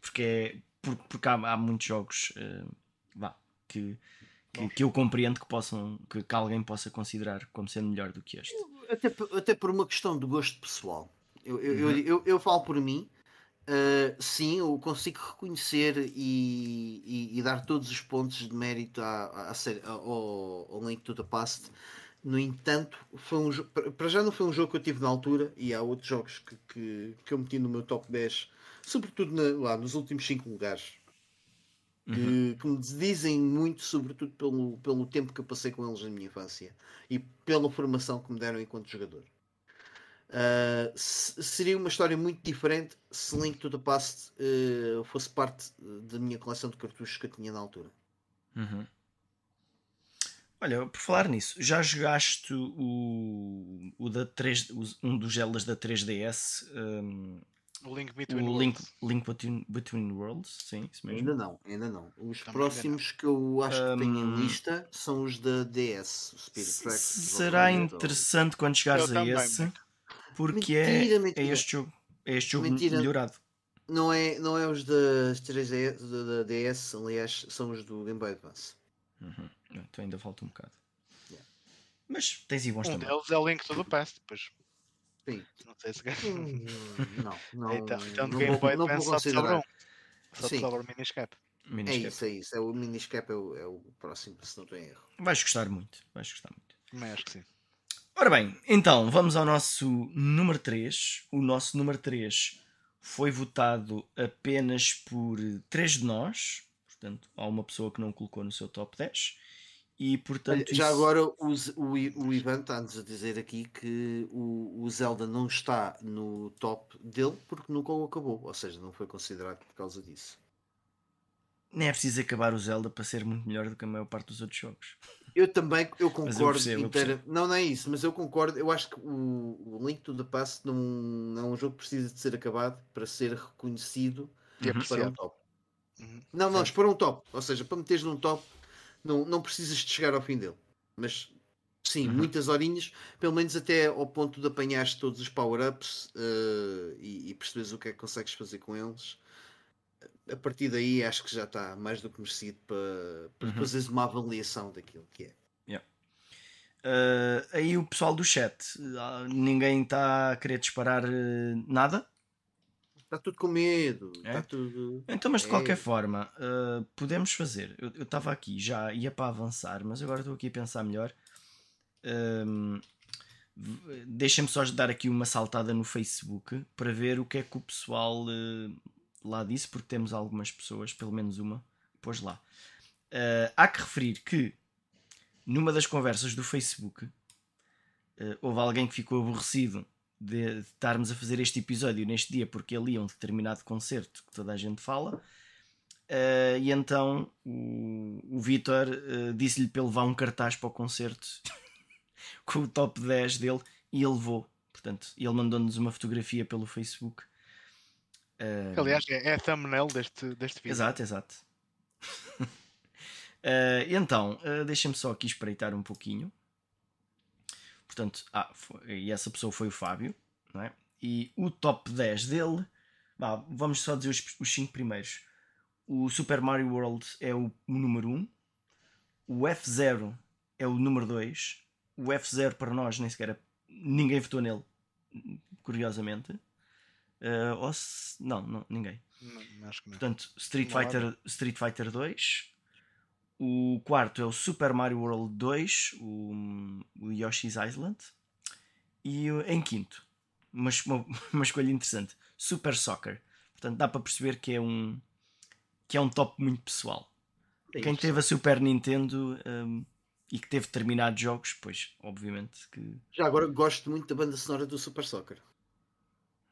S2: porque, é, porque há, há muitos jogos uh, vá, que que, que, eu compreendo que possam que, que, alguém possa considerar como sendo melhor do que este.
S3: Até, até por uma questão de gosto pessoal. Eu, eu, uhum. eu, eu, eu, falo por mim, uh, sim, eu consigo reconhecer e, e, e, dar todos os pontos de mérito à, à, ao, ao Link to the Past. No entanto, foi um, para já não foi um jogo que eu tive na altura, e há outros jogos que, que, que eu meti no meu top 10, sobretudo na, lá nos últimos 5 lugares que, uhum. que, me dizem muito, sobretudo pelo, pelo tempo que eu passei com eles na minha infância e pela formação que me deram enquanto jogador. Uh, seria uma história muito diferente se Link to the Past uh, fosse parte da minha coleção de cartuchos que eu tinha na altura.
S2: Uhum. Olha, por falar nisso, já jogaste o, o da 3, um dos Zeldas da 3DS? Um,
S1: o Link Between
S2: o
S1: Worlds.
S2: Link, Link Between, Between Worlds, sim, isso mesmo.
S3: Ainda não, ainda não. Os Também próximos que eu acho que tenho em lista são os da DS, o Spirit Tracks.
S2: Será interessante ou... quando chegares eu a esse, porque é, mentira, é, mentira. é este jogo, é este jogo mentira. melhorado.
S3: Não é, não é os da 3DS, da DS, aliás, são os do Game Boy Advance.
S2: Uhum. Então ainda falta um bocado. Yeah. Mas tens aí bons
S1: um
S2: também.
S1: deles é o Link to the Past, depois.
S3: Sim.
S1: Não sei se.
S3: Hum, não, não.
S1: então, então do Game Boy Advance só te sobra um. Só
S3: te
S1: sobra o Miniscap.
S3: É isso, é isso. É o Miniscap é o, é o próximo, se não tem erro.
S2: Vais gostar muito. Vais gostar muito.
S1: Também acho que sim.
S2: Ora bem, então vamos ao nosso número 3. O nosso número 3 foi votado apenas por 3 de nós. Portanto, há uma pessoa que não colocou no seu top 10. E portanto.
S3: Já isso... agora o, o, o Ivan está-nos a dizer aqui que o, o Zelda não está no top dele porque nunca o acabou, ou seja, não foi considerado por causa disso.
S2: Nem é preciso acabar o Zelda para ser muito melhor do que a maior parte dos outros jogos.
S3: Eu também, eu concordo eu percebo, inteira... eu não, não é isso, mas eu concordo. Eu acho que o, o Link to the Past não, não é um jogo que precisa de ser acabado para ser reconhecido
S1: uhum.
S3: para um top. Uhum. Não, não, para um top. Ou seja, para meteres num top não, não precisas de chegar ao fim dele. Mas sim, uhum. muitas horinhas, pelo menos até ao ponto de apanhares todos os power-ups uh, e, e perceberes o que é que consegues fazer com eles. A partir daí acho que já está mais do que merecido para, para uhum. fazeres uma avaliação daquilo que é.
S2: Yeah. Uh, aí o pessoal do chat, ah, ninguém está a querer disparar uh, nada?
S3: Está tudo com medo. É? Está tudo.
S2: Então, mas de é. qualquer forma, uh, podemos fazer. Eu estava aqui, já ia para avançar, mas agora estou aqui a pensar melhor. Um, Deixem-me só dar aqui uma saltada no Facebook para ver o que é que o pessoal uh, lá disse, porque temos algumas pessoas, pelo menos uma, pôs lá. Uh, há que referir que numa das conversas do Facebook houve alguém que ficou aborrecido de estarmos a fazer este episódio neste dia porque ali é um determinado concerto que toda a gente fala. Uh, e então o, o Vitor uh, disse-lhe para levar um cartaz para o concerto com o top 10 dele e ele levou. Portanto, ele mandou-nos uma fotografia pelo Facebook.
S1: Uh, Aliás, é, é a thumbnail deste, deste vídeo.
S2: Exato, exato. então, deixem-me só aqui espreitar um pouquinho. Portanto, ah, foi, e essa pessoa foi o Fábio, não é? E o top 10 dele, bah, vamos só dizer os 5 primeiros. O Super Mario World é o, o número 1, um. o F0 é o número 2, o F0 para nós nem sequer ninguém votou nele, curiosamente. Uh, ou se, não, não, ninguém.
S1: Não, acho que
S2: não. Portanto, Street Fighter, Street Fighter 2, o quarto é o Super Mario World 2, o, o Yoshi's Island. E em quinto, uma, uma, escolha interessante, Super Soccer. Portanto, dá para perceber que é um, que é um top muito pessoal. É Quem teve a Super Nintendo um, e que teve determinados jogos, pois, obviamente que.
S3: Já agora gosto muito da banda sonora do Super Soccer.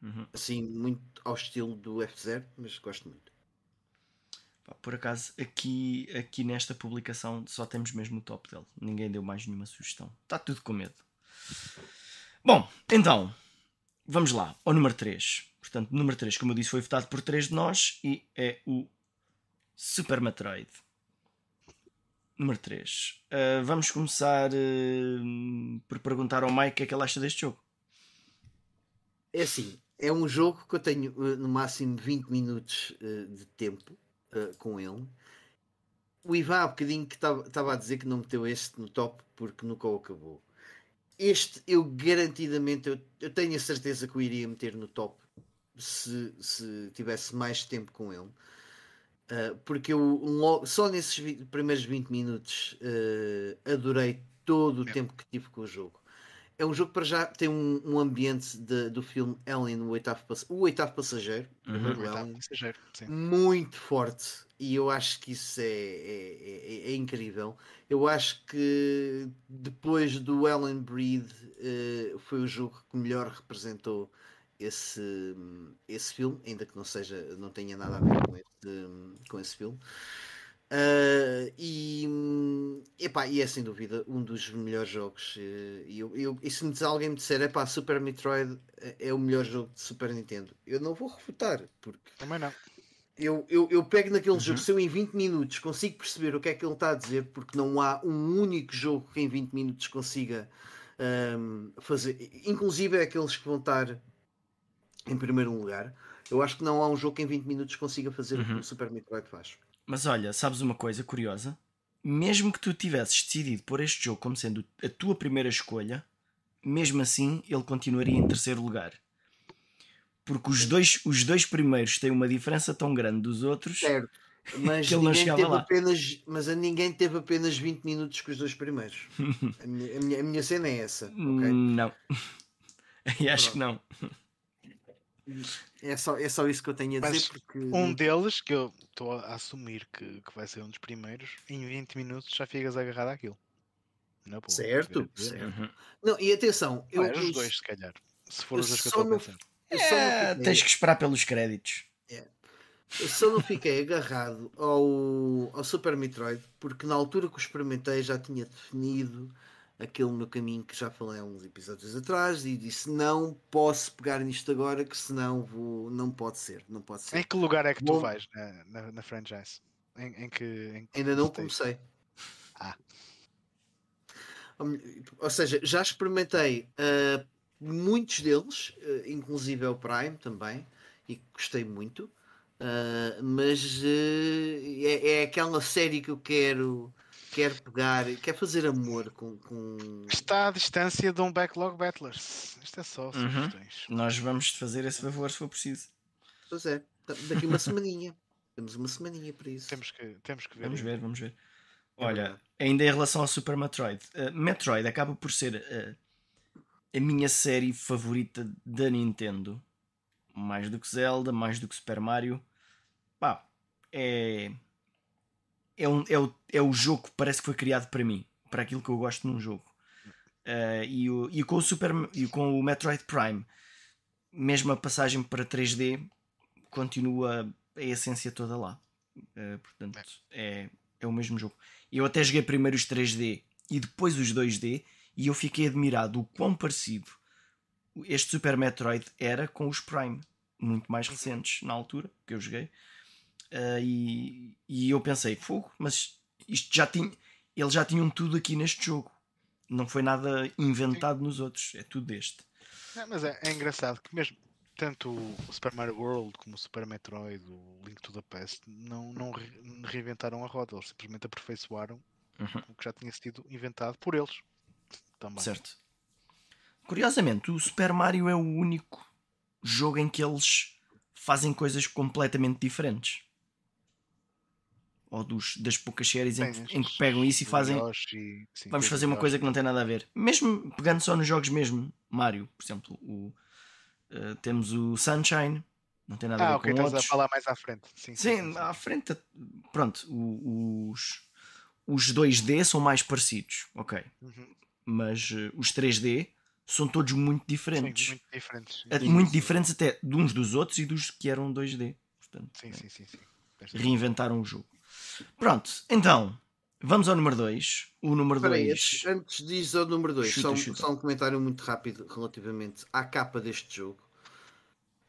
S3: Uhum. Assim, muito ao estilo do F0, mas gosto muito.
S2: Por acaso, aqui, aqui nesta publicação só temos mesmo o top dele. Ninguém deu mais nenhuma sugestão. Está tudo com medo. Bom, então, vamos lá ao número 3. Portanto, número 3, como eu disse, foi votado por 3 de nós e é o Super Metroid. Número 3. Uh, ah, vamos começar uh, por perguntar ao Mike o que é que ele acha deste jogo.
S3: É assim, é um jogo que eu tenho uh, no máximo 20 minutos de tempo uh, com ele. O Ivan há bocadinho que estava a dizer que não meteu este no top porque nunca o acabou. Este eu garantidamente eu, eu tenho a certeza que o iria meter no top se, se tivesse mais tempo com ele. Uh, porque eu logo, só nesses 20, primeiros 20 minutos uh, adorei todo o é. tempo que tive com o jogo. É um jogo para já tem um, um ambiente de, do filme Ellen, o oitavo, o oitavo passageiro,
S1: uhum, o oitavo passageiro
S3: muito forte. E eu acho que isso é, é, é, é incrível. Eu acho que depois do Ellen Breed uh, foi o jogo que melhor representou esse, esse filme, ainda que não seja, não tenha nada a ver com esse, com esse filme. Uh, e, epá, e é sem dúvida um dos melhores jogos. Eh, e, eu, eu, e se me diz, alguém me disser epá, Super Metroid é, é o melhor jogo de Super Nintendo, eu não vou refutar, porque
S1: também não.
S3: Eu, eu, eu pego naquele uhum. jogo, se eu em 20 minutos consigo perceber o que é que ele está a dizer, porque não há um único jogo que em 20 minutos consiga um, fazer, inclusive é aqueles que vão estar em primeiro lugar. Eu acho que não há um jogo que em 20 minutos consiga fazer uhum. o que o Super Metroid faz.
S2: Mas olha, sabes uma coisa curiosa? Mesmo que tu tivesses decidido pôr este jogo como sendo a tua primeira escolha, mesmo assim ele continuaria em terceiro lugar. Porque os dois, os dois primeiros têm uma diferença tão grande dos outros
S3: certo. Mas, que ele não chegava lá. Apenas, mas a ninguém teve apenas 20 minutos com os dois primeiros. a, minha, a, minha, a minha cena é essa. Okay?
S2: Não. e acho Pronto. que não.
S3: É só, é só isso que eu tenho a dizer. Mas porque...
S1: Um deles, que eu estou a assumir que, que vai ser um dos primeiros, em 20 minutos já ficas agarrado àquilo.
S3: Não, pô, certo, certo. Uhum. Não, e atenção,
S1: eu. os dois, se calhar. Se for os dois que eu estou a pensar.
S2: É, tens que esperar pelos créditos.
S3: É. Eu só não fiquei agarrado ao, ao Super Metroid porque na altura que o experimentei já tinha definido aquele meu caminho que já falei há uns episódios atrás e disse não posso pegar nisto agora que senão vou não pode ser não pode ser.
S1: Em que lugar é que Bom, tu vais na, na, na franchise em, em, que em
S3: que ainda não comecei.
S1: Ah.
S3: Ou seja já experimentei uh, muitos deles uh, inclusive o Prime também e gostei muito uh, mas é, é aquela série que eu quero quer pegar, quer fazer amor com, com...
S1: Está à distância de um backlog battlers. Isto é só uhum.
S2: Nós vamos fazer esse favor se for preciso.
S3: Pois é, daqui uma semaninha. Temos uma semaninha para isso.
S1: Temos que, temos que ver.
S2: Vamos ver, vamos ver. É Olha, ainda em relação ao Super Metroid, uh, Metroid acaba por ser uh, a minha série favorita da Nintendo. Mais do que Zelda, mais do que Super Mario. Pá, é é, um, é, o, é o jogo que parece que foi criado para mim, para aquilo que eu gosto num jogo. Uh, e, o, e com o Super e com o Metroid Prime, mesmo a passagem para 3D continua a essência toda lá. Uh, portanto, é, é o mesmo jogo. Eu até joguei primeiro os 3D e depois os 2D e eu fiquei admirado o quão parecido este Super Metroid era com os Prime, muito mais recentes na altura que eu joguei. Uh, e, e eu pensei, fogo, mas isto já tinha. Eles já tinham tudo aqui neste jogo. Não foi nada inventado Sim. nos outros, é tudo deste.
S1: Mas é, é, engraçado que mesmo tanto o Super Mario World como o Super Metroid, o Link to the Past, não, não re reinventaram a roda, eles simplesmente aperfeiçoaram uhum. o que já tinha sido inventado por eles. Também.
S2: Certo. Curiosamente, o Super Mario é o único jogo em que eles fazem coisas completamente diferentes ou dos, das poucas séries em, em, que pegam isso e fazem. E, sim, vamos fazer uma coisa que não tem nada a ver. Mesmo pegando só nos jogos mesmo, Mario, por exemplo, o, uh, temos o Sunshine, não tem nada ah, a ver okay, com outros.
S1: a falar mais à frente.
S2: Sim, sim, sim à frente. Pronto, os, os 2D são mais parecidos, ok. Uhum. Mas uh, os 3D são todos muito diferentes. Sim,
S1: muito diferentes.
S2: muito diferentes até de uns dos outros e dos que eram 2D. Portanto,
S1: sim, sim, sim, sim.
S2: Reinventaram o jogo. Pronto, então, vamos ao número 2. O número 2.
S3: Antes disso, ao número 2, só, só, um comentário muito rápido relativamente à capa deste jogo.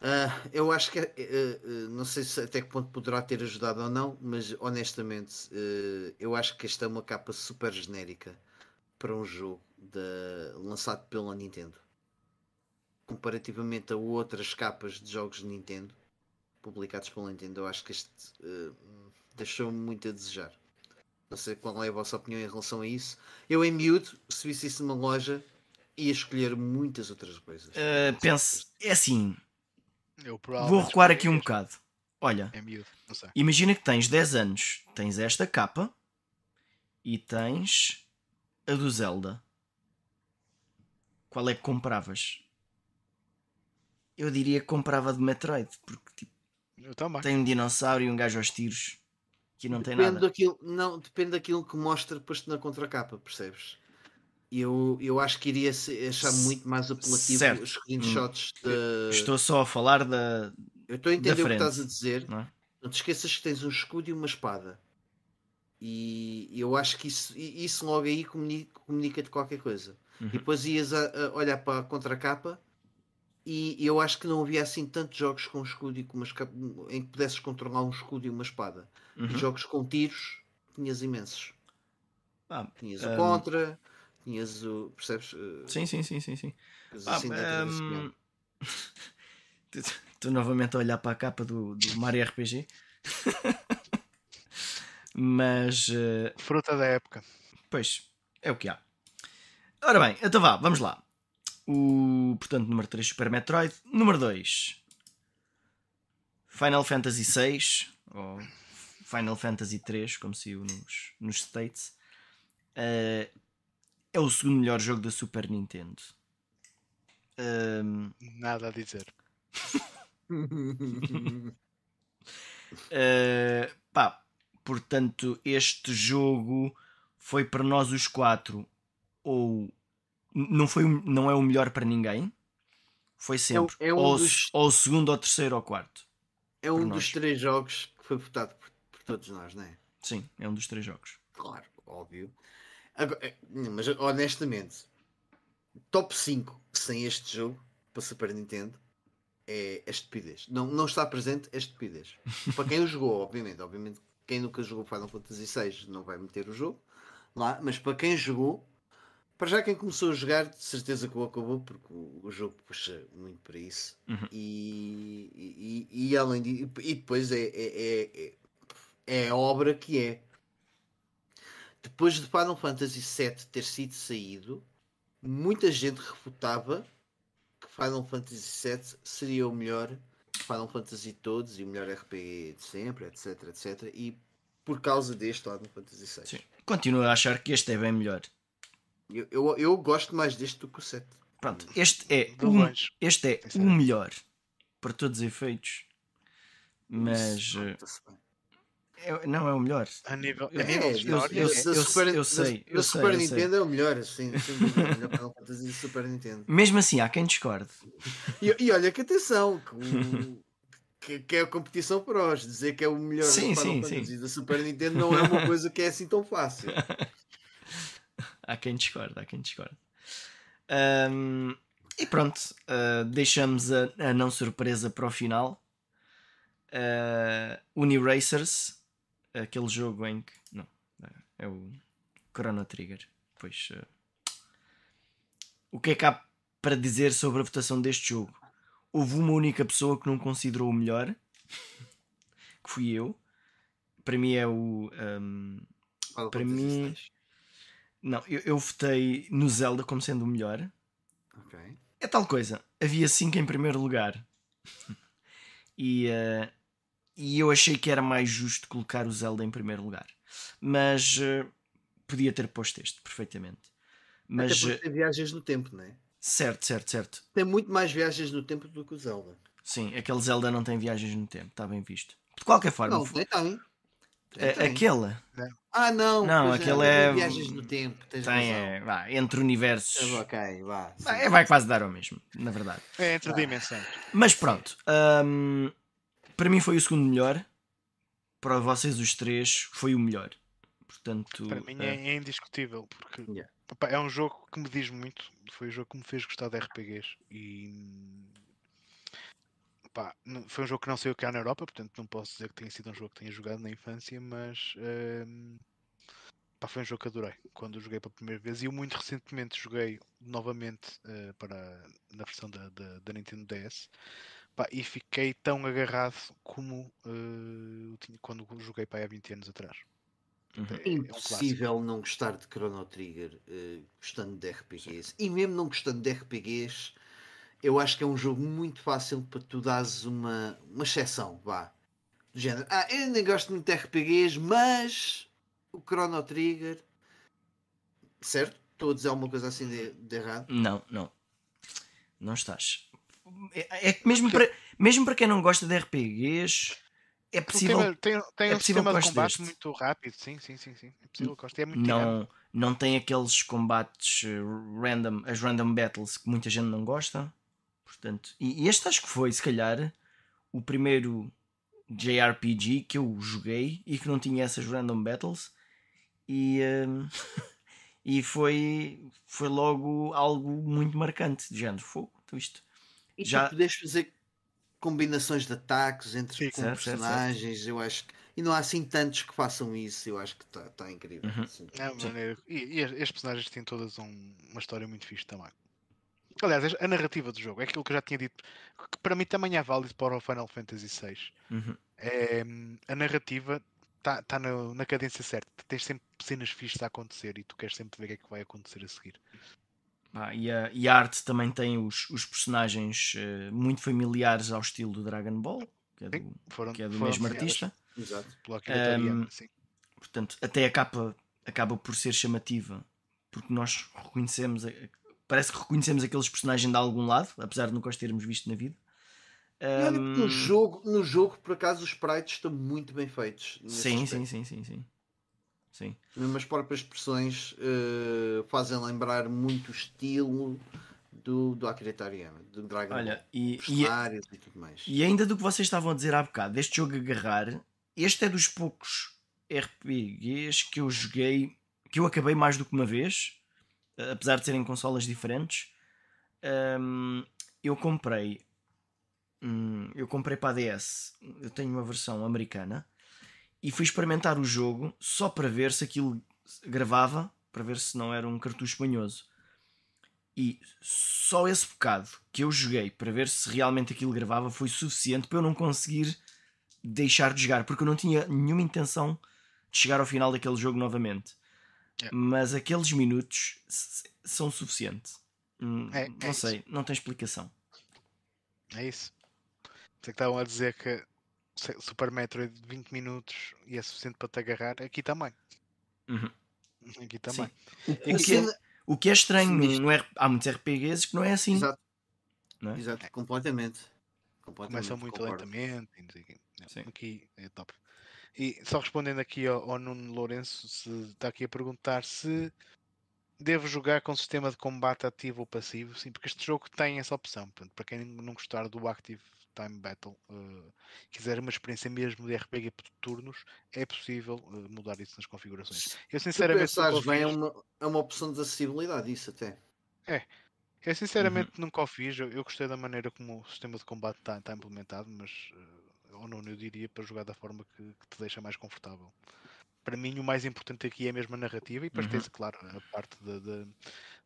S3: Uh, eu acho que uh, uh, não sei se até que ponto poderá ter ajudado ou não, mas honestamente eu acho que esta é uma capa super genérica para um jogo de, lançado pela Nintendo comparativamente a outras capas de jogos de Nintendo publicados pela Nintendo. Eu acho que este deixou-me muito a desejar. Não sei qual é a vossa opinião em relação a isso. Eu, em miúdo, se visse isso numa loja, ia escolher muitas outras coisas.
S2: Uh, pense, é assim. Vou recuar aqui um bocado. Olha,
S1: é miúdo,
S2: imagina que tens 10 anos, tens esta capa e tens a do Zelda. qual é que compravas? Eu diria que comprava de Metroid, porque tipo, tem um dinossauro e um gajo aos tiros que não
S3: depende
S2: tem nada.
S3: Daquilo, não, depende daquilo que mostra depois na contracapa, percebes? Eu, eu acho que iria achar muito mais apelativo certo. os screenshots hum.
S2: de... Estou só a falar da.
S3: Eu estou a entender o que estás a dizer. Não, é? não te esqueças que tens um escudo e uma espada. E eu acho que isso, isso logo aí comunica-te comunica qualquer coisa. Uhum. E depois ias a, a olhar para a contracapa e eu acho que não havia assim tantos jogos com escudo e com uma em que pudesses controlar um escudo e uma espada. Uhum. Jogos com tiros, tinhas imensos. Ah, tinhas um... o contra, tinhas o. Percebes?
S2: Sim, sim, sim, sim, sim. Ah, assim um... Estou novamente a olhar para a capa do, do Mario RPG. Mas. Uh...
S1: Fruta da época.
S2: Pois, é o que há. Ora bem, então vá, vamos lá. O, portanto, número 3, Super Metroid. Número 2, Final Fantasy VI, ou Final Fantasy 3, como se nos, nos States. Uh, é o segundo melhor jogo da Super Nintendo. Um...
S1: Nada a dizer.
S2: uh, pá, portanto, este jogo foi para nós os quatro ou não, foi, não é o melhor para ninguém. Foi sempre é, é um ou, dos... ou o segundo, ou terceiro, ou quarto.
S3: É um dos três jogos que foi votado por, por, todos nós, não é?
S2: Sim, é um dos três jogos.
S3: Claro, óbvio. Agora, é, mas honestamente, top 5 sem este jogo para Super Nintendo é, é estupidez. Não, não está presente é estupidez. para quem o jogou, obviamente. Obviamente, quem nunca jogou Final Fantasy VI não vai meter o jogo lá, mas para quem jogou, para já quem começou a jogar, de certeza que o acabou, porque o, jogo puxa muito para isso. Uhum. E, e, e, além de, e depois é, é, é, é, a obra que é. Depois de Final Fantasy VII ter sido saído, muita gente refutava que Final Fantasy VII seria o melhor Final Fantasy todos e o melhor RPG de sempre, etc, etc. E por causa deste Final Fantasy VI. Sim.
S2: Continuo a achar que este é bem melhor.
S3: Eu, eu, eu, gosto mais deste do que o 7.
S2: Pronto, este é, o, este é o melhor para todos os efeitos, mas é, não é o melhor.
S1: A nível, a nível de história,
S2: eu, eu, eu, Super, eu sei.
S3: O Super Nintendo sei. é o melhor, assim, sem Super Nintendo.
S2: Mesmo assim, há quem discorde.
S3: E, e olha que atenção, que, que, é a competição para os dizer que é o melhor
S2: sim, sim, sim.
S3: da Super Nintendo não é uma coisa que é assim tão fácil.
S2: há quem discorda, há quem discorda. Um, e pronto, uh, deixamos a, a, não surpresa para o final. Uh, Uniracers, aquele jogo em que. Não, é o Chrono Trigger. Pois. Uh, o que é que há para dizer sobre a votação deste jogo? Houve uma única pessoa que não considerou o melhor, que fui eu. Para mim é o. Um, para mim. Não, eu, eu votei no Zelda como sendo o melhor.
S3: Ok.
S2: É tal coisa. Havia 5 em primeiro lugar. e, uh, e eu achei que era mais justo colocar o Zelda em primeiro lugar. Mas uh, podia ter posto este perfeitamente. Mas
S3: Até porque tem viagens no tempo, não é?
S2: Certo, certo, certo.
S3: Tem muito mais viagens no tempo do que o Zelda.
S2: Sim, aquele Zelda não tem viagens no tempo, está bem visto. De qualquer forma.
S3: Não, tem, tem.
S2: É, aquele.
S3: Ah, não.
S2: Não, aquele é.
S3: Viagens no tempo.
S2: Tem, é, vá, entre universos.
S3: É, ok, vá.
S2: Vai, vai quase dar ao mesmo, na verdade.
S1: É entre dimensões.
S2: Mas pronto. Um, para mim foi o segundo melhor. Para vocês, os três, foi o melhor. Portanto,
S1: para mim é, é indiscutível. Porque yeah. opa, é um jogo que me diz muito. Foi o jogo que me fez gostar de RPGs. E Pá, foi um jogo que não saiu cá na Europa, portanto não posso dizer que tenha sido um jogo que tenha jogado na infância, mas um, pá, foi um jogo que adorei quando joguei pela primeira vez e eu muito recentemente joguei novamente uh, para, na versão da, da, da Nintendo DS pá, e fiquei tão agarrado como uh, tinha, quando joguei para há 20 anos atrás.
S3: Uhum. É, impossível é um não gostar de Chrono Trigger uh, gostando de RPGs Sim. e mesmo não gostando de RPGs eu acho que é um jogo muito fácil para tu dares uma, uma exceção, vá. Do género, ah, eu nem gosto muito de RPGs, mas o Chrono Trigger, certo? Estou a dizer alguma coisa assim de, de errado?
S2: Não, não. Não estás. É, é que mesmo, para, mesmo para quem não gosta de RPGs, é possível.
S1: Tem, tem, tem é um sistema de combate deste. muito rápido, sim, sim, sim, sim. É possível que É muito
S2: não, não tem aqueles combates eh, random, as random battles que muita gente não gosta. Portanto, e, este acho que foi, se calhar, o primeiro JRPG que eu joguei e que não tinha essas random battles. E, um, e foi, foi logo algo muito marcante de género. Fogo, isto.
S3: E já... tu podes fazer combinações de ataques entre Sim, certo, personagens, certo, certo. eu acho que. E não há assim tantos que façam isso, eu acho que está tá incrível. Uhum.
S1: É, e, e as personagens têm todas um, uma história muito fixe também. Aliás, a narrativa do jogo é aquilo que eu já tinha dito, que para mim também é válido para o Final Fantasy VI. Uhum. É, a narrativa está tá na, na cadência certa. Tens sempre cenas fixas a acontecer e tu queres sempre ver o que é que vai acontecer a seguir.
S2: Ah, e, a, e, a, arte também tem os, os personagens uh, muito familiares ao estilo do Dragon Ball, que é do, foram, que é do mesmo artista.
S1: Exato,
S2: um, portanto, até a capa acaba por ser chamativa, porque nós reconhecemos, parece que reconhecemos aqueles personagens de algum lado, apesar de nunca os termos visto na vida.
S3: Um... No, jogo, no jogo, por acaso, os sprites estão muito bem feitos.
S2: Sim, sim, sim, sim, sim. Sim.
S3: Mesmo as próprias expressões uh, fazem lembrar muito o estilo do, do Akira Toriyama, do Dragon Olha, Ball, e, e, e, tudo mais.
S2: E ainda do que vocês estavam a dizer há bocado, deste jogo agarrar, este é dos poucos RPGs que eu joguei, que eu acabei mais do que uma vez, apesar de serem consolas diferentes. Um, eu comprei, um, eu comprei para a DS, eu tenho uma versão americana e fui experimentar o jogo só para ver se aquilo gravava, para ver se não era um cartucho banhoso. E só esse bocado que eu joguei para ver se realmente aquilo gravava foi suficiente para eu não conseguir deixar de jogar, porque eu não tinha nenhuma intenção de chegar ao final daquele jogo novamente. É. Mas aqueles minutos são suficientes. Hum, é, não é sei, isso. não tem explicação.
S1: É isso. Você que estavam a dizer que Super Metroid de 20 minutos e é suficiente para te agarrar, aqui também.
S2: Uhum.
S1: Aqui também.
S2: O, o, que é, o, que é, estranho, Sim, no, é, há muitos RPGs que não é assim.
S3: Exato, é? Exato. completamente.
S1: completamente. Começa muito concordo. lentamente. Sim. Aqui é top. E só respondendo aqui ao, ao Nuno Lourenço, se está aqui a perguntar se devo jogar com sistema de combate ativo ou passivo. Sim, porque este jogo tem essa opção. Para quem não gostar do Active Time Battle, uh, quiser uma experiência mesmo de RPG por turnos, é possível uh, mudar isso nas configurações.
S3: Eu sinceramente. Se bem, é uma, é uma opção de acessibilidade, isso até.
S1: É. Eu sinceramente uhum. nunca o fiz. Eu, eu, gostei da maneira como o sistema de combate está tá implementado, mas uh, ou não, eu diria para jogar da forma que, que, te deixa mais confortável. Para mim, o mais importante aqui é mesmo a narrativa e depois uhum. tens, claro, a parte de, de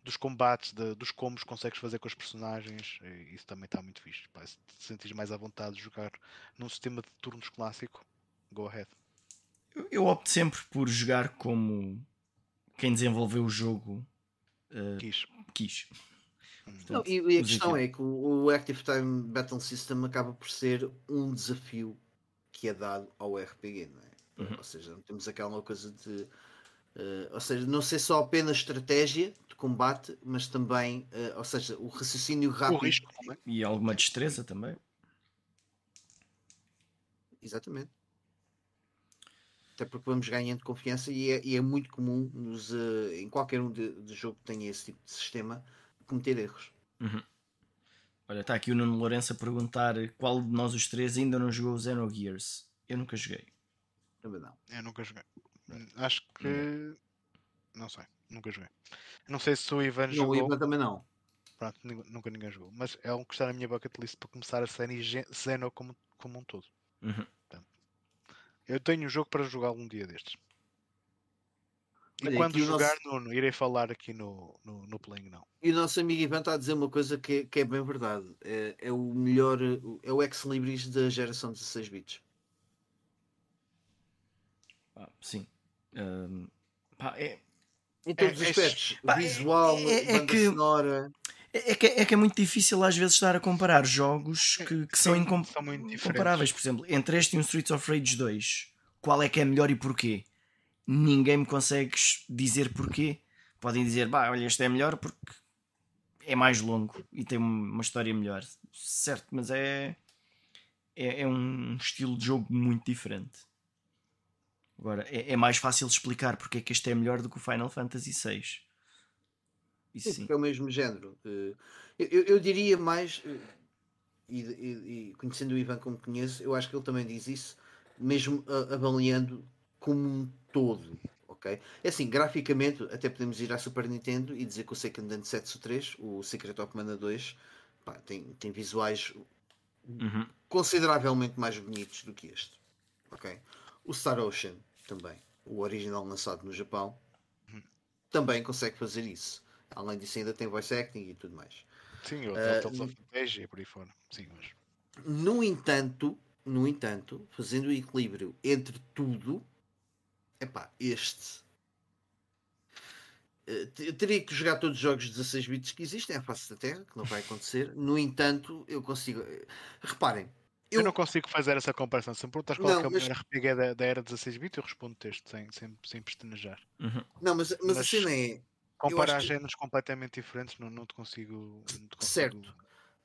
S1: dos combates, de, dos combos que consegues fazer com os personagens, isso também está muito fixe. Pá, se te sentires mais à vontade de jogar num sistema de turnos clássico, go ahead.
S2: Eu, eu opto sempre por jogar como quem desenvolveu o jogo uh, quis. quis.
S3: Portanto, Não, e, a questão é que o, o Active Time Battle System acaba por ser um desafio que é dado ao RPG, não é? Uhum. Ou seja, temos aquela coisa de. Uh, ou seja, não ser só apenas estratégia, combate, mas também, uh, ou seja, o raciocínio rápido. O risco
S2: também. E alguma destreza também.
S3: Exatamente. Até porque vamos ganhando confiança e é, e é muito comum nos, uh, em qualquer um de, de, jogo que tenha esse tipo de sistema cometer erros.
S2: Uhum. Olha, está aqui o Nuno Lourenço a perguntar qual de nós os três ainda não jogou Xenogears. Eu nunca joguei.
S3: Também não.
S1: Eu nunca joguei. Acho que. Não, não sei, nunca joguei. Não sei se o Ivan não, jogou.
S3: O Ivan também não.
S1: Pronto, nunca ninguém jogou. Mas é um que está na minha bucket list para começar a série Zeno como, como um todo.
S2: Uhum.
S1: eu tenho um jogo para jogar algum dia destes. E Olha, quando jogar, nosso... Nuno, irei falar aqui no, no, no Playing não.
S3: E o nosso amigo Ivan está a dizer uma coisa que, que é bem verdade. É, é o melhor, é o ex-libris da geração 16 bits.
S2: Ah, sim. Um, pá, é,
S3: em todos é, os é aspectos. Pá, Visual, é, é que, sonora.
S2: É, é que, é que é muito difícil às vezes estar a comparar jogos que, que são, incom são incomparáveis. Por exemplo, entre este e um Streets of Rage 2, qual é que é melhor e porquê? Ninguém me consegue dizer porquê. Podem dizer, bah, olha, este é melhor porque é mais longo e tem uma história melhor, certo, mas é, é, é um estilo de jogo muito diferente. Agora, é, é, mais fácil explicar porque é que este é melhor do que o Final Fantasy VI.
S3: Isso sim, é o mesmo género. Eh, eu, eu diria mais, eh, e, e, e, conhecendo o Ivan como conheço, eu acho que ele também diz isso, mesmo avaliando como um todo. ok? É assim, graficamente, até podemos ir à Super Nintendo e dizer que o Seiken Densetsu 3, o Secret of Mana 2, pá, tem, tem visuais uhum. consideravelmente mais bonitos do que este. ok? O Star Ocean também, o original lançado no Japão, uhum. também consegue fazer isso. Além disso, ainda tem voice acting e tudo mais.
S1: Sim, o Tales of e por aí fora. Sim, mas...
S3: No entanto, no entanto, fazendo o equilíbrio entre tudo, epá, este eu teria que jogar todos os jogos 16 bits que existem à face da Terra, que não vai acontecer. No entanto, eu consigo. Reparem.
S1: Eu, eu não consigo fazer essa comparação. Se me perguntas qual não, é o mas... melhor RPG da, da era 16 bits, eu respondo texto sem, sem, sem pestanejar.
S3: Uhum. Não, mas, mas, mas a cena é.
S1: Comparar que... géneros completamente diferentes, não, não, te consigo, não te consigo.
S3: Certo.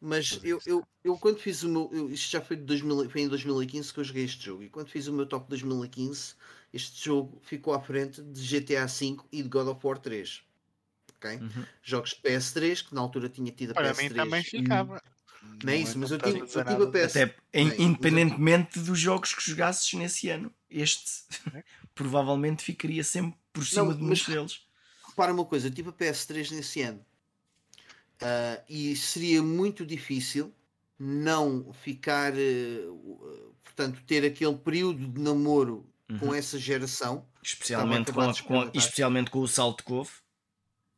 S3: Mas eu, eu, eu quando fiz o meu. Eu, isto já foi, de 2000, foi em 2015 que eu joguei este jogo. E quando fiz o meu top 2015, este jogo ficou à frente de GTA V e de God of War 3. Okay? Uhum. Jogos PS3, que na altura tinha tido a
S1: Para
S3: PS3.
S1: Para mim também ficava.
S3: Não é isso, mas eu tive, eu tive a PS.
S2: Até, independentemente dos jogos que jogasses nesse ano, este é. provavelmente ficaria sempre por cima não, de muitos deles.
S3: Repara uma coisa, eu tive a PS3 nesse ano uh, e seria muito difícil não ficar, uh, portanto, ter aquele período de namoro uhum. com essa geração,
S2: especialmente com, com, especialmente com o Salto Cove.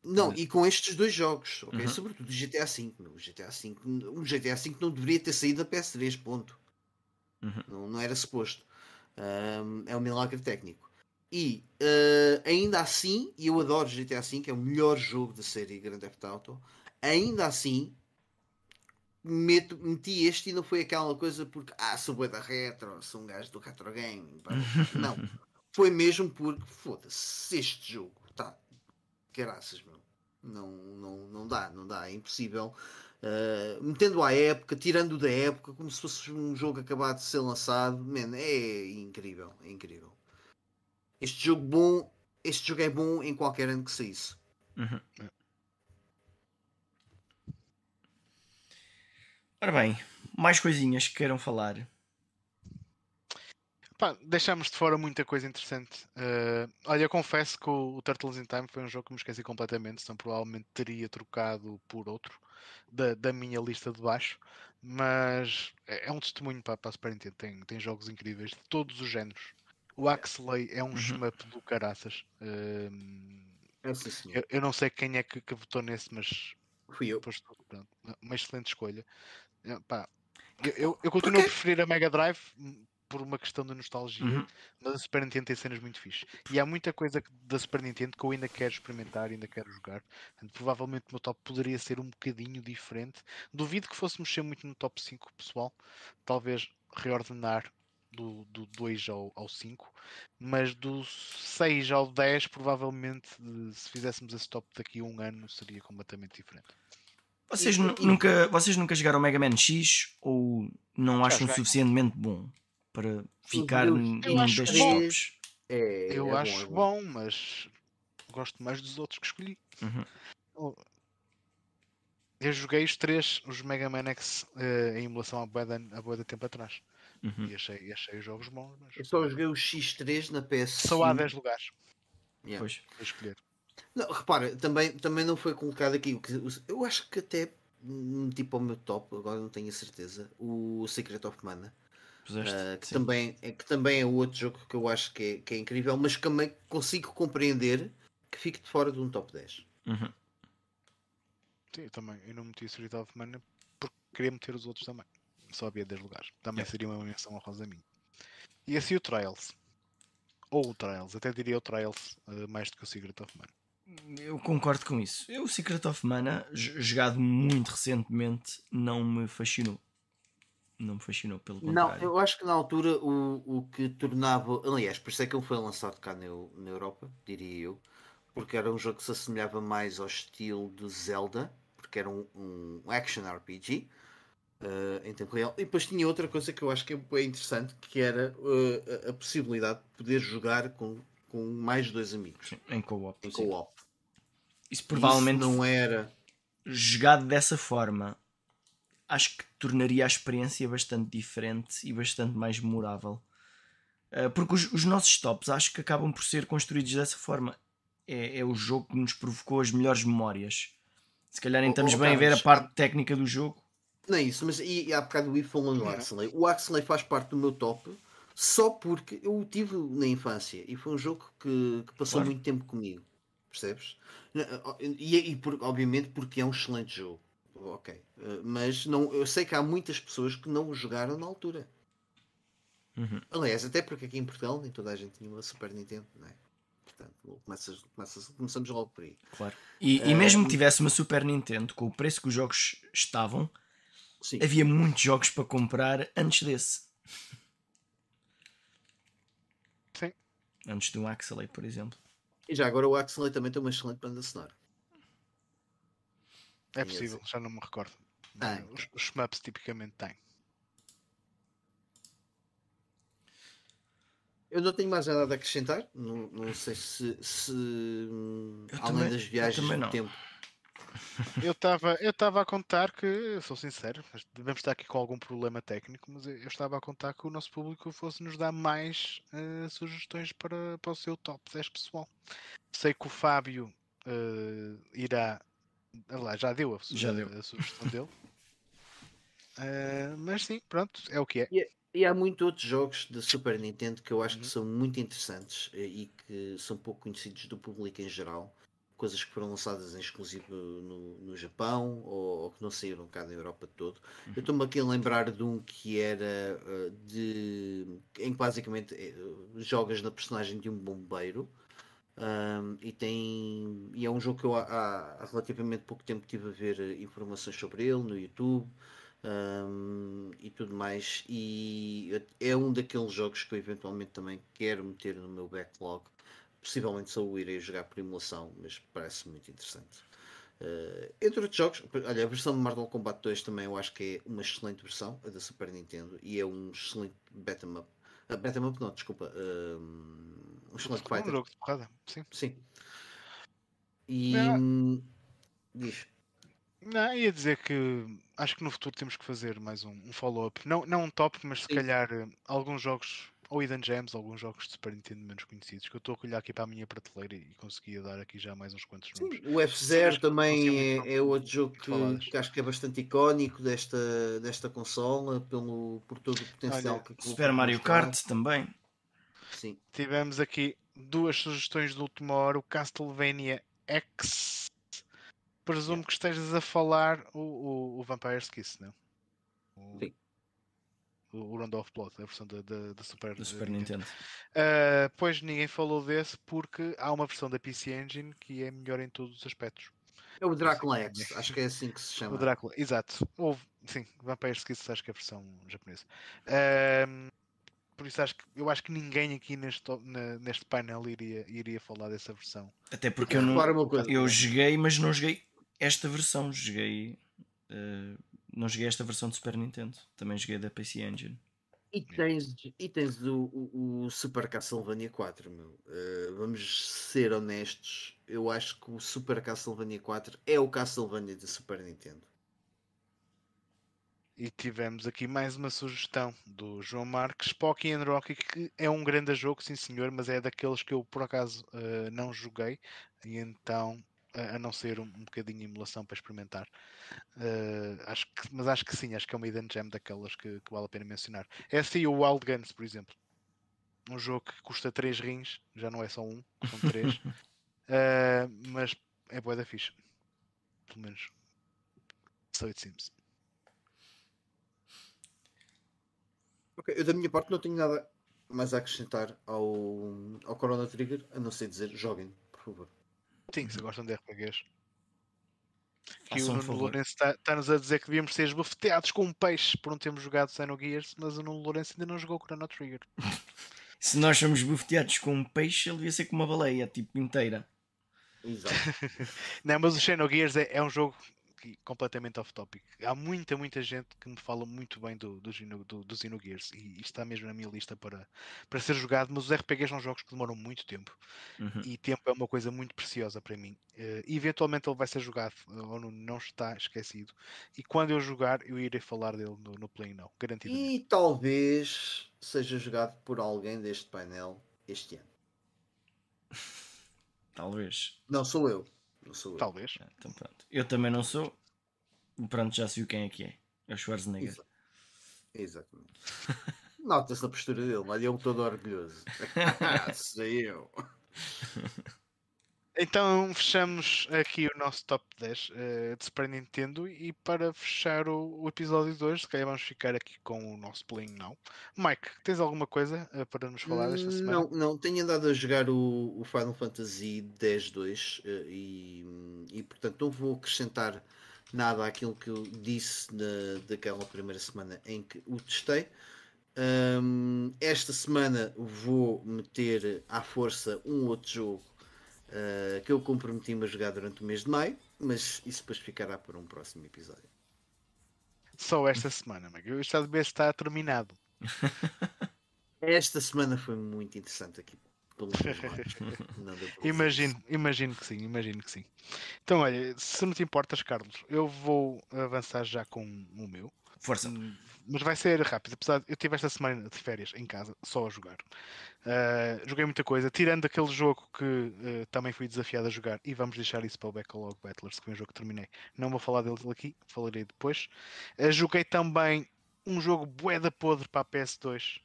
S3: Não, e com estes dois jogos, ok? Uhum. Sobretudo o GTA V. O GTA V, o GTA V não deveria ter saído da PS3, ponto. Uhum. Não, não era suposto. Um, é um milagre técnico. E uh, ainda assim, e eu adoro GTA V, é o melhor jogo da série Grand Theft Auto. Ainda assim, meto, meti este e não foi aquela coisa porque ah, sou boi da retro, sou um gajo do retro gaming. Não, foi mesmo porque foda-se, este jogo tá caraças, meu. Não, não, não dá, não dá, é impossível. Uh, metendo à época, tirando da época, como se fosse um jogo acabado de ser lançado, man, é incrível, é incrível. Este jogo bom, este jogo é bom em qualquer ano que saísse. Uhum.
S2: Ora bem, mais coisinhas que queiram falar.
S1: Pá, deixámos de fora muita coisa interessante. Uh, olha, eu confesso que o, o, Turtles in Time foi um jogo que me esqueci completamente, senão provavelmente teria trocado por outro da, da minha lista de baixo. Mas é, é um testemunho para, para a Super Nintendo. Tem, tem jogos incríveis de todos os géneros. O Axley é um uhum. shmup do caraças. Uh,
S3: é
S1: eu, eu, não sei quem é que, que votou nesse, mas
S3: fui eu.
S1: Posto, pronto, uma excelente escolha. Pá, eu, eu, eu continuo a preferir a Mega Drive por uma questão de nostalgia, uhum. mas a Super Nintendo tem cenas muito fixe. E há muita coisa da Super Nintendo que eu ainda quero experimentar, ainda quero jogar. provavelmente o meu top poderia ser um bocadinho diferente. Duvido que fosse mexer muito no top 5 pessoal. Talvez reordenar do, do 2 ao, ao 5, mas do 6 ao 10, provavelmente, se fizéssemos esse top daqui a um ano, seria completamente diferente.
S2: Vocês, nunca, vocês nunca jogaram Mega Man X ou não acham suficientemente bom? para ficar num destes tops.
S1: É, eu é acho bom, é bom. bom, mas gosto mais dos outros que escolhi. Uhum. Eu joguei os três, os Mega Man X uh, em emulação há boa, de tempo atrás. Uhum. E achei, achei os jogos bons. Mas...
S3: Eu só joguei o X3 na PS.
S1: Só há 10 lugares.
S2: Yeah. Pois.
S1: Vou escolher.
S3: Não, repara, também, também não foi colocado aqui. Eu acho que até tipo ao meu top, agora não tenho a certeza. O Secret of Mana. Uh, que, também, é, que também é outro jogo que eu acho que é, que é incrível, mas que também consigo compreender que fique de fora de um top 10.
S2: Uhum.
S1: Sim, eu também. Eu não meti o Street of Mana porque queria meter os outros também. Só havia 10 lugares. Também yeah. seria uma menção honrosa a mim. E assim o Trials. Ou o Trials, até diria o Trials uh, mais do que o Secret of Mana.
S2: Eu concordo com isso. Eu, o Secret of Mana, jogado muito recentemente, não me fascinou não me fascinou pelo contrário.
S3: Não, eu acho que na altura o, o que tornava. Aliás, por isso é que ele foi lançado cá na, na Europa, diria eu, porque era um jogo que se assemelhava mais ao estilo de Zelda, porque era um, um action RPG uh, em tempo real. E depois tinha outra coisa que eu acho que é interessante, que era uh, a possibilidade de poder jogar com, com mais dois amigos.
S2: Sim, em co-op.
S3: Em co-op.
S2: Isso provavelmente
S3: Isso não era
S2: jogado dessa forma. Acho que tornaria a experiência bastante diferente e bastante mais memorável. Uh, porque os, os, nossos tops acho que acabam por ser construídos dessa forma. É, é o jogo que nos provocou as melhores memórias. Se calhar nem estamos oh, bem a ver a parte técnica do jogo.
S3: Não é isso, mas e, e há bocado o Ivo falando do Axley. O Axley faz parte do meu top só porque eu o tive na infância e foi um jogo que, que passou claro. muito tempo comigo. Percebes? E, e por, obviamente porque é um excelente jogo. Ok. Eh, mas não, eu sei que há muitas pessoas que não o jogaram na altura.
S2: Uhum.
S3: Aliás, até porque aqui em Portugal nem toda a gente tinha uma Super Nintendo, não é? Portanto, começas, começas, começamos logo por aí.
S2: Claro. E, uh, e mesmo que tivesse uma Super Nintendo, com o preço que os jogos estavam, Sim. havia muitos jogos para comprar antes desse.
S1: Sim.
S2: Antes do Axelay, por exemplo.
S3: E já agora o Axelay também tem uma excelente banda sonora.
S1: É possível, já não me recordo. Ah, os, os shmups tipicamente têm.
S3: Eu não tenho mais nada a acrescentar. Não, não sei se, se além também, das viagens no tempo.
S1: Eu estava eu estava a contar que, sou sincero, devemos estar aqui com algum problema técnico, mas eu estava a contar que o nosso público fosse nos dar mais uh, sugestões para, para o seu top 10 pessoal. Sei que o Fábio uh, irá. Lá, já deu a, já deu. a sugestão dele. Uh, mas sim, pronto, é o que é.
S3: Yeah. E há muitos outros jogos da Super Nintendo que eu acho uhum. que são muito interessantes e que são pouco conhecidos do público em geral coisas que foram lançadas em exclusivo no, no Japão ou, ou, que não saíram cá da Europa todo. Uhum. Eu estou-me aqui a lembrar de um que era uh, de em que basicamente uh, jogas na personagem de um bombeiro. Um, e tem e é um jogo que eu há, há, relativamente pouco tempo tive a ver eh, informações sobre ele no YouTube um, e tudo mais e é um daqueles jogos que eu eventualmente também quero meter no meu backlog possivelmente só o irei jogar por emulação, mas parece muito interessante. Uh, entre outros jogos, olha, a versão de Mortal Kombat 2 também eu acho que é uma excelente versão, a da Super Nintendo, e é um excelente beat'em up. Uh, beat'em up não, desculpa. Uh, um excelente
S1: é fighter. Um jogo de porrada, sim.
S3: Sim. E. Não. Diz.
S1: Não, ia dizer que acho que no futuro temos que fazer mais um, um follow-up. Não, não um top, mas se sim. calhar eh, alguns jogos ou Hidden Gems, alguns jogos de Super Nintendo menos conhecidos, que eu estou a olhar aqui para a minha prateleira e conseguia dar aqui já mais uns quantos
S3: nomes. Sim, o F0 também é, é, outro jogo que, que, acho que é bastante icónico desta, desta consola, pelo, por todo o potencial Olha,
S2: que Super Mario Kart também.
S3: Sim.
S1: Tivemos aqui duas sugestões de última hora, o Castlevania X. Presumo que estejas a falar o, o, o Vampire's Kiss, não?
S3: O... Sim
S1: o Round of Blood, a versão da, da, da Super,
S2: do Super Nintendo. Nintendo.
S1: Uh, pois ninguém falou desse porque há uma versão da PC Engine que é melhor em todos os aspectos.
S3: É o Drácula X, acho que é assim que se chama.
S1: O Drácula, exato. Houve, sim, Vampire Kiss acho que é a versão japonesa. Uh, por isso acho que eu acho que ninguém aqui neste, neste painel iria, iria falar dessa versão.
S2: Até porque eu, não, eu joguei, mas não joguei esta versão, joguei uh, não joguei esta versão de Super Nintendo, também joguei da PC Engine.
S3: E tens, e tens o, o, o Super Castlevania 4, meu. Uh, vamos ser honestos, eu acho que o Super Castlevania 4 é o Castlevania de Super Nintendo.
S1: E tivemos aqui mais uma sugestão do João Marques, Pocky and Rocky, que é um grande jogo, sim senhor, mas é daqueles que eu por acaso uh, não joguei, e então a não ser um, um bocadinho de emulação para experimentar. Uh, acho que, mas acho que sim, acho que é uma hidden gem daquelas que, que vale a pena mencionar. É assim o Wild Guns, por exemplo. Um jogo que custa 3 rins, já não é só um, são 3. uh, mas é boa da ficha. Pelo menos. So it seems.
S3: Ok, eu da minha parte não tenho nada mais a acrescentar ao, ao Corona Trigger, a não ser dizer joguem, por favor.
S1: Sim, se gostam de RPGs. Que o Nuno Lourenço está-nos tá a dizer que devíamos ser esbofeteados com um peixe por não termos jogado Xenogears, mas o Nuno Lourenço ainda não jogou Chrono Trigger.
S2: Se nós somos bufeteados com um peixe, ele devia ser com uma baleia, tipo inteira.
S3: Exato.
S1: não, mas o Xenogears é, é um jogo completamente off topic. Há muita, muita gente que me fala muito bem do, do, do, do Xenogears e isto está mesmo na minha lista para, para ser jogado, mas os RPGs são jogos que demoram muito tempo uhum. e tempo é uma coisa muito preciosa para mim. Uh, eventualmente ele vai ser jogado, ou não, não está esquecido. E quando eu jogar, eu irei falar dele no, no Play Now, garantidamente.
S3: E talvez seja jogado por alguém deste painel este ano.
S2: Talvez.
S3: Não sou eu. Não sou eu.
S1: Talvez.
S2: É, então pronto. Eu também não sou. Pronto, já sei quem é que é. É o Schwarzenegger. Exa
S3: Exatamente. Nota-se a postura dele, mas ele é um todo orgulhoso. Sei eu.
S1: Então fechamos aqui o nosso top 10 uh, eh, de Super Nintendo e para fechar o, o, episódio de hoje, se calhar vamos ficar aqui com o nosso playing não. Mike, tens alguma coisa uh, para nos falar desta semana?
S3: Não, não, tenho andado a jogar o, o Final Fantasy X-2 uh, e, e portanto não vou acrescentar nada àquilo que eu disse na, daquela primeira semana em que o testei. Um, esta semana vou meter à força um outro jogo uh, que eu comprometi-me a jogar durante o mês de maio, mas isso depois ficará para um próximo episódio.
S1: Só esta semana, Mike. O estado B está terminado.
S3: esta semana foi muito interessante aqui.
S1: imagino, imagino que sim, imagino que sim. Então, olha, se não te importas, Carlos, eu vou avançar já com o meu.
S2: Força.
S1: Mas vai ser rápido. Apesar de eu tive esta semana de férias em casa, só a jogar. Uh, joguei muita coisa, tirando aquele jogo que uh, também fui desafiado a jogar, e vamos deixar isso para o Backlog Battlers, que foi um jogo que terminei. Não vou falar dele aqui, falarei depois. Uh, joguei também um jogo bué podre para a PS2,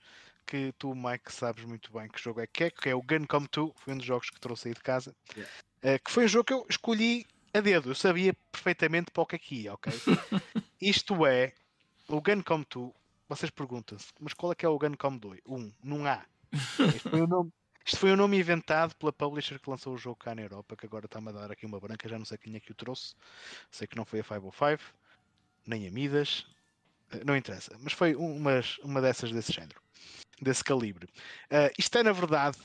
S1: que tu, Mike, sabes muito bem que jogo é que é, que é o Guncom 2, foi um dos jogos que trouxe aí de casa, yeah. que foi um jogo que eu escolhi a dedo, eu sabia perfeitamente para o que aqui, é ok? Isto é o Guncom 2, vocês perguntam-se, mas qual é que é o Guncom 2? 1, um, não há. Isto foi, o nome, foi nome inventado pela publisher que lançou o jogo cá na Europa, que agora está-me a dar aqui uma branca, já não sei quem é que o trouxe. Sei que não foi a 505, nem a Midas, eh, não interessa, mas foi uma, uma dessas desse género, desse calibre. Uh, isto é, na verdade,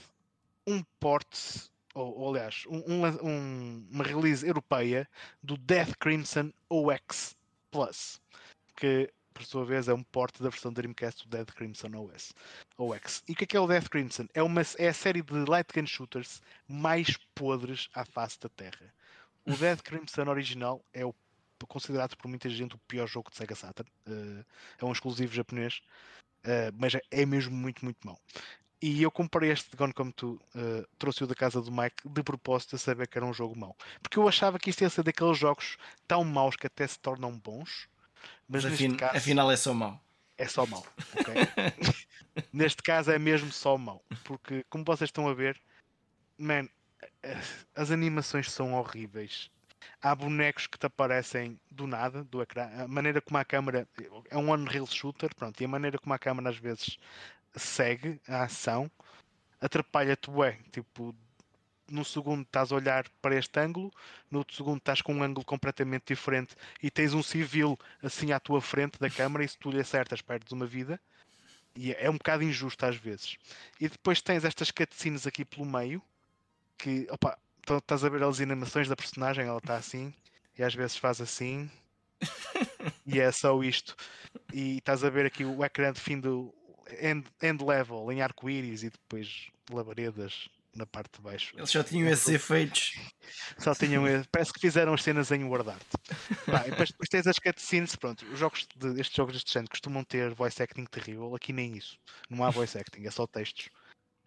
S1: um porte, ou, ou aliás, um, um, uma release europeia do Death Crimson OX Plus, que por sua vez, é um porte da versão Dreamcast do Dead Crimson OS. OX. E o que é, que é o Death Crimson? É, uma, é a série de light gun shooters mais podres à face da Terra. O Dead Crimson original é o considerado por muita gente o pior jogo de Sega Saturn. Uh, é um exclusivo japonês, uh, mas é, é mesmo muito, muito mau. E eu comprei este Gone Come To, uh, trouxe-o da casa do Mike de propósito a saber que era um jogo mau. Porque eu achava que isto ia ser daqueles jogos tão maus que até se tornam bons
S2: mas, afin, caso, afinal é só mau.
S1: É só mau. Okay? neste caso é mesmo só mau. Porque, como vocês estão a ver, man, as animações são horríveis. Há bonecos que te aparecem do nada, do ecrã. A maneira como a câmera. É um on-reel shooter, pronto. E a maneira como a câmera às vezes segue a ação atrapalha-te, ué. Tipo, num segundo estás a olhar para este ângulo, no outro segundo estás com um ângulo completamente diferente e tens um civil assim à tua frente da câmara e se tu lhe acertas perdes uma vida. E é um bocado injusto às vezes. E depois tens estas cutscenes aqui pelo meio que, opa, estás a ver as animações da personagem, ela está assim e às vezes faz assim e é só isto. E estás a ver aqui o ecrã de fim do end, end level em arco-íris e depois labaredas na parte de baixo.
S2: Eles só tinham esses efeitos.
S1: Só tinham Parece que fizeram as cenas em Word Art. depois, depois tens as cutscenes, pronto. Os jogos de, estes jogos deste género costumam ter voice acting terrível. Aqui nem isso. Não há voice acting, é só textos.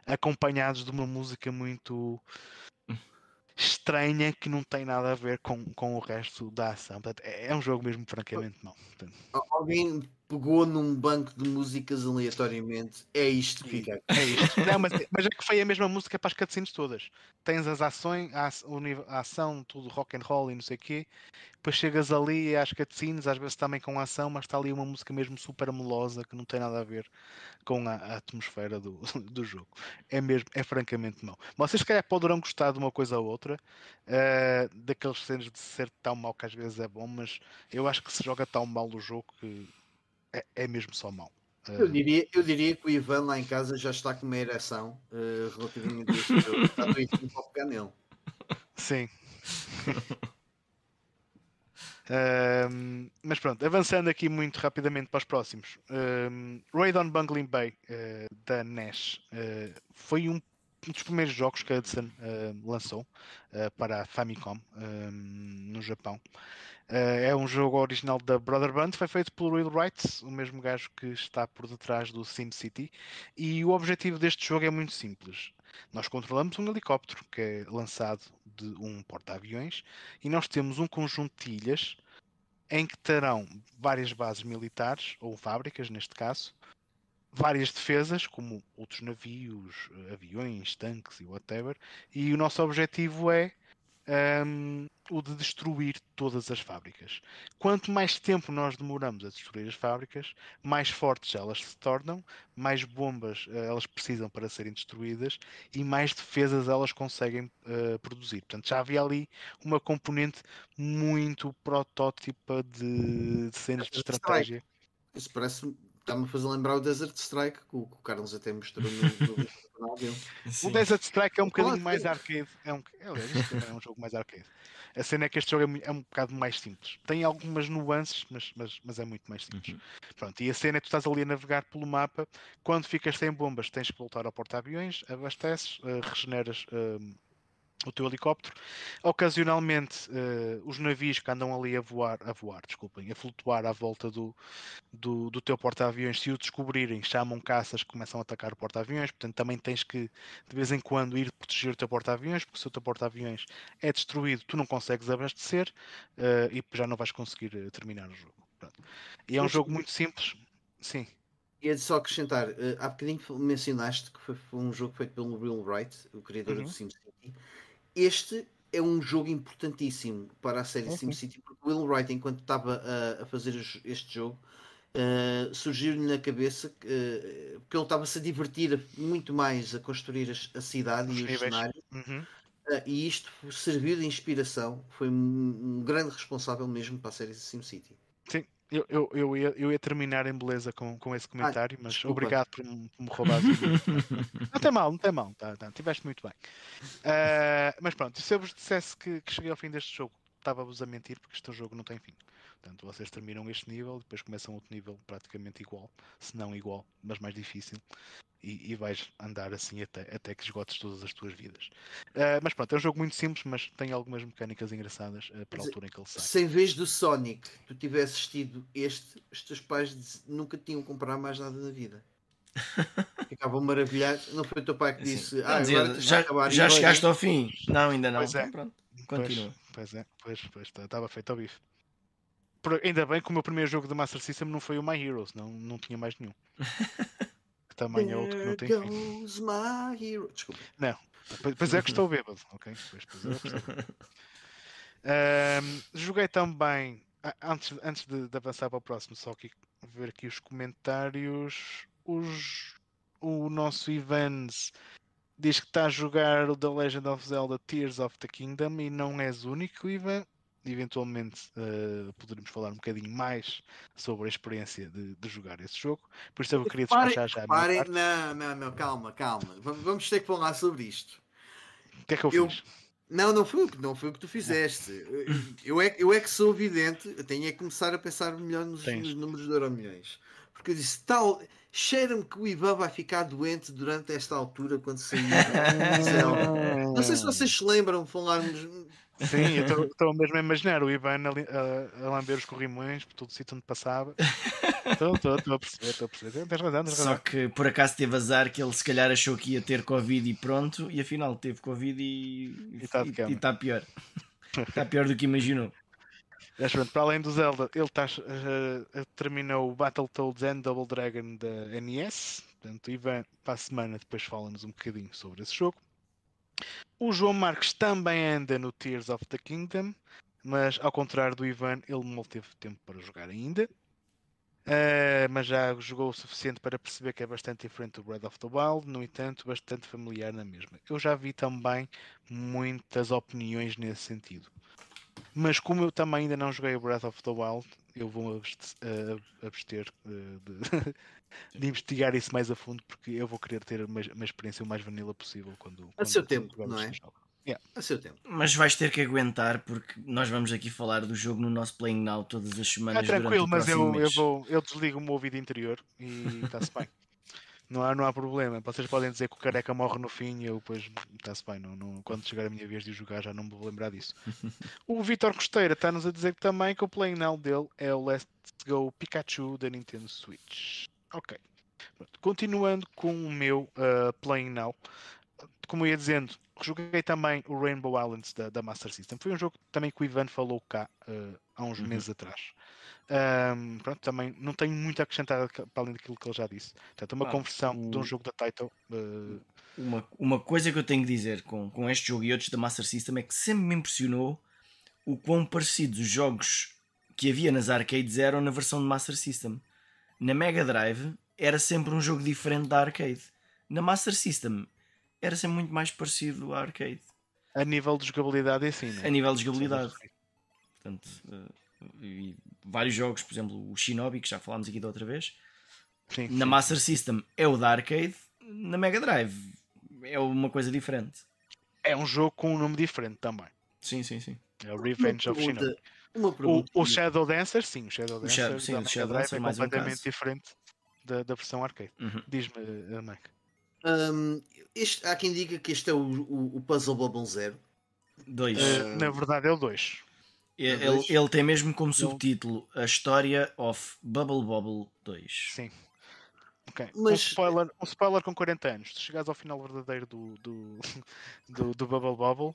S1: Acompanhados de uma música muito estranha que não tem nada a ver com, com o resto da ação. Portanto, é, é um jogo mesmo francamente mau.
S3: Alguém pegou num banco de músicas aleatoriamente. É isto que fica.
S1: É isto. Não, mas, mas é que foi a mesma música para as cutscenes todas. Tens as ações, a, a ação, tudo rock and roll e não sei o quê. Depois chegas ali às cutscenes, às vezes também com ação, mas está ali uma música mesmo super melosa que não tem nada a ver com a, a atmosfera do, do jogo. É mesmo, é francamente mau. Vocês, se calhar, poderão gostar de uma coisa ou outra, uh, daqueles cenas de ser tão mau que às vezes é bom, mas eu acho que se joga tão mal o jogo que é, é mesmo só mau.
S3: Eu diria, eu diria que o Ivan lá em casa já está com uma ereção uh, relativamente a este jogo. Está doido para pegar nele.
S1: Sim. Um, mas pronto, avançando aqui muito rapidamente para os próximos. Um, Raid on Bungling Bay uh, da NES uh, foi um, dos primeiros jogos que a Hudson lançou para a Famicom no Japão. É um jogo original da Brother Band, foi feito pelo Will Wright, o mesmo gajo que está por detrás do SimCity. E o objetivo deste jogo é muito simples. Nós controlamos um helicóptero que é lançado de um porta-aviões e nós temos um conjunto de ilhas em que terão várias bases militares, ou fábricas neste caso, várias defesas, como outros navios, aviões, tanques e whatever, e o nosso objetivo é um, o de destruir todas as fábricas. Quanto mais tempo nós demoramos a destruir as fábricas, mais fortes elas se tornam, mais bombas uh, elas precisam para serem destruídas e mais defesas elas conseguem uh, produzir. Portanto, já havia ali uma componente muito protótipa de, de cenas de estratégia.
S3: Isso parece Está-me a fazer lembrar o Desert Strike, que o, Carlos até mostrou no, no
S1: canal dele. O Desert Strike é um bocadinho mais arcade. É um, é, é um jogo mais arcade. A cena é que este jogo é, é, um bocado mais simples. Tem algumas nuances, mas, mas, mas é muito mais simples. Uhum. Pronto, e a cena é que tu estás ali a navegar pelo mapa. Quando ficas sem bombas, tens que voltar ao porta-aviões, abasteces, uh, regeneras. Uh, o teu helicóptero. Ocasionalmente, uh, os navios que andam ali a voar, a voar, desculpem, a flutuar à volta do, do, do teu porta-aviões, se o descobrirem, chamam caças que começam a atacar o porta-aviões. Portanto, também tens que, de vez em quando, ir proteger o teu porta-aviões, porque se o teu porta-aviões é destruído, tu não consegues abastecer uh, e já não vais conseguir uh, terminar o jogo. Pronto. E é um jogo muito simples. Sim.
S3: Ia só acrescentar, há bocadinho mencionaste que foi, foi um jogo feito pelo Will Wright, o criador uhum. do SimCity este é um jogo importantíssimo para a série okay. SimCity, porque o Will Wright, enquanto estava a, a fazer este jogo, uh, surgiu-lhe na cabeça que, uh, ele estava-se a divertir muito mais a construir a, a cidade Os e o cenário. Uhum. Uh, e isto serviu de inspiração, foi um, um grande responsável mesmo para a série SimCity.
S1: Sim, eu, eu, eu, ia, eu ia terminar em beleza com, com esse comentário, mas desculpa. obrigado por me, por me roubar. não tem mal, não tem mal, tá, tá, tiveste muito bem. Uh, mas pronto, se eu vos dissesse que, que cheguei ao fim deste jogo, estava-vos a mentir, porque este jogo não tem fim. Portanto, vocês terminam este nível, depois começam outro nível praticamente igual, se não igual, mas mais difícil e, e, vais andar assim até, até que esgotes todas as tuas vidas. Uh, mas pronto, é um jogo muito simples, mas tem algumas mecânicas engraçadas uh, para a altura em que ele sai.
S3: Se em vez do Sonic tu tivesses tido este, os teus pais nunca tinham comprado mais nada na vida. Ficavam maravilhados. Não foi o teu pai que disse: ah,
S2: agora já, já chegaste ao fim? Não, ainda não.
S1: Pois é.
S2: Pronto,
S1: continua. Pois, pois é, pois, pois estava feito ao bife. Por, ainda bem que o meu primeiro jogo de Master System não foi o My Heroes, não, não tinha mais nenhum. também é outro que não tem fim. Desculpa. Não, pois é que estou bêbado, ok? Pois, pois é que estou um, joguei também, antes, antes de, de, avançar para o próximo, só aqui ver aqui os comentários. Os, o nosso Ivans diz que está a jogar o The Legend of Zelda Tears of the Kingdom e não és o único, Ivan eventualmente uh, poderemos falar um bocadinho mais sobre a experiência de, de jogar esse jogo. Por isso eu queria despachar já
S3: a Não, não, não, calma, calma. Vamos ter que falar sobre isto.
S1: O que é que eu, eu... fiz?
S3: Não, não foi, não foi o que tu fizeste. Eu é, eu é que sou evidente, eu tenho é que começar a pensar melhor nos, nos números de euro milhões. Porque eu disse, tal, cheira-me que o Ivan vai ficar doente durante esta altura quando sair. não sei se vocês se lembram, falarmos
S1: Sim, eu estou mesmo a imaginar o Ivan a, a, a lamber os corrimões por todo o sítio onde passava. Estou a perceber, estou a perceber. Tens razão, tens
S2: razão. Só que por acaso teve azar que ele se calhar achou que ia ter Covid e pronto, e afinal teve Covid e está tá pior. Está pior do que imaginou.
S1: Mas pronto, para além do Zelda, ele tá, uh, terminou o Battletoads and Double Dragon da NES. Portanto, Ivan, para a semana, depois fala-nos um bocadinho sobre esse jogo. O João Marques também anda no Tears of the Kingdom, mas ao contrário do Ivan, ele não teve tempo para jogar ainda. Uh, mas já jogou o suficiente para perceber que é bastante diferente do Breath of the Wild, no entanto, bastante familiar na mesma. Eu já vi também muitas opiniões nesse sentido. Mas como eu também ainda não joguei o Breath of the Wild, eu vou uh, abster uh, de, de investigar isso mais a fundo porque eu vou querer ter uma, uma experiência o mais vanilla possível quando,
S3: a seu tempo, não é? Yeah. A seu tempo.
S2: Mas vais ter que aguentar porque nós vamos aqui falar do jogo no nosso Playing Now todas as semanas. É tranquilo, mas eu,
S1: eu, vou, eu desligo o meu ouvido interior e está-se bem. Não há, não há problema. Vocês podem dizer que o careca morre no fim e eu depois está-se bem. Não, não, quando chegar a minha vez de jogar já não me vou lembrar disso. o Vitor Costeira está-nos a dizer também que o playing now dele é o Let's Go Pikachu da Nintendo Switch. Ok. Continuando com o meu uh, playing now. Como ia dizendo, joguei também o Rainbow Islands da, da Master System. Foi um jogo também que o Ivan falou cá uh, há uns uhum. meses atrás. Um, pronto, também não tenho muito a acrescentar para além daquilo que ele já disse. Portanto, uma ah, conversão o... de um jogo da Title. Uh...
S2: Uma, uma coisa que eu tenho que dizer com, com este jogo e outros da Master System é que sempre me impressionou o quão parecidos os jogos que havia nas arcades eram na versão de Master System. Na Mega Drive era sempre um jogo diferente da arcade. Na Master System era sempre muito mais parecido à arcade.
S1: A nível de jogabilidade é assim,
S2: A nível de jogabilidade. Portanto, uh, e vários jogos, por exemplo, o Shinobi, que já falámos aqui da outra vez. Sim, na sim. Master System é o da arcade, na Mega Drive é uma coisa diferente.
S1: É um jogo com um nome diferente também.
S2: Sim, sim, sim.
S1: É o Revenge of Shinobi. O, o, Shadow Dancer, sim, o Shadow Dancer, o sim, o Shadow Dancer é completamente um diferente da, da versão arcade. Uhum. Diz-me, uh, Mike.
S3: Um, este, há quem diga que este é o, o, o Puzzle Bubble Zero.
S2: 2.
S1: Uh, na verdade é o 2.
S2: Ele, ele, tem mesmo como subtítulo A História of Bubble Bobble 2.
S1: Sim. Ok. Mas... Um, spoiler, um spoiler com 40 anos. Se chegares ao final verdadeiro do, do, do, do Bubble Bobble,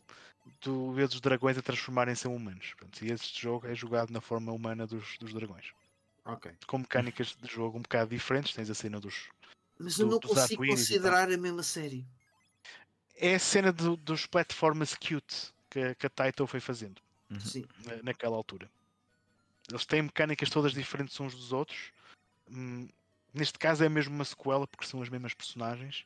S1: tu vês os dragões a transformarem-se em humanos. Pronto, e este jogo é jogado na forma humana dos, dos dragões.
S3: Ok.
S1: Com mecânicas de jogo um bocado diferentes. Tens a cena dos.
S3: Mas eu não consigo considerar a mesma série.
S1: É a cena do, dos platformers cute que, que a Taito foi fazendo.
S3: Uhum.
S1: Na, naquela altura. Eles têm mecânicas todas diferentes uns dos outros. Hum, neste caso é mesmo uma sequela porque são as mesmas personagens.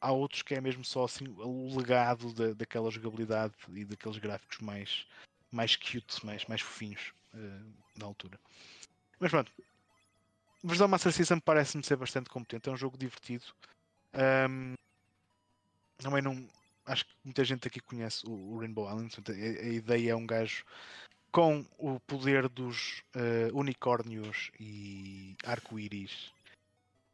S1: Há outros que é mesmo só assim o legado da, daquela jogabilidade e daqueles gráficos mais, mais cute, mais, mais fofinhos uh, na altura. Mas pronto, a versão Master System parece-me ser bastante competente. É um jogo divertido. Um, também não, acho que muita gente aqui conhece o, Rainbow Islands. A, a, ideia é um gajo com o poder dos uh, unicórnios e arco-íris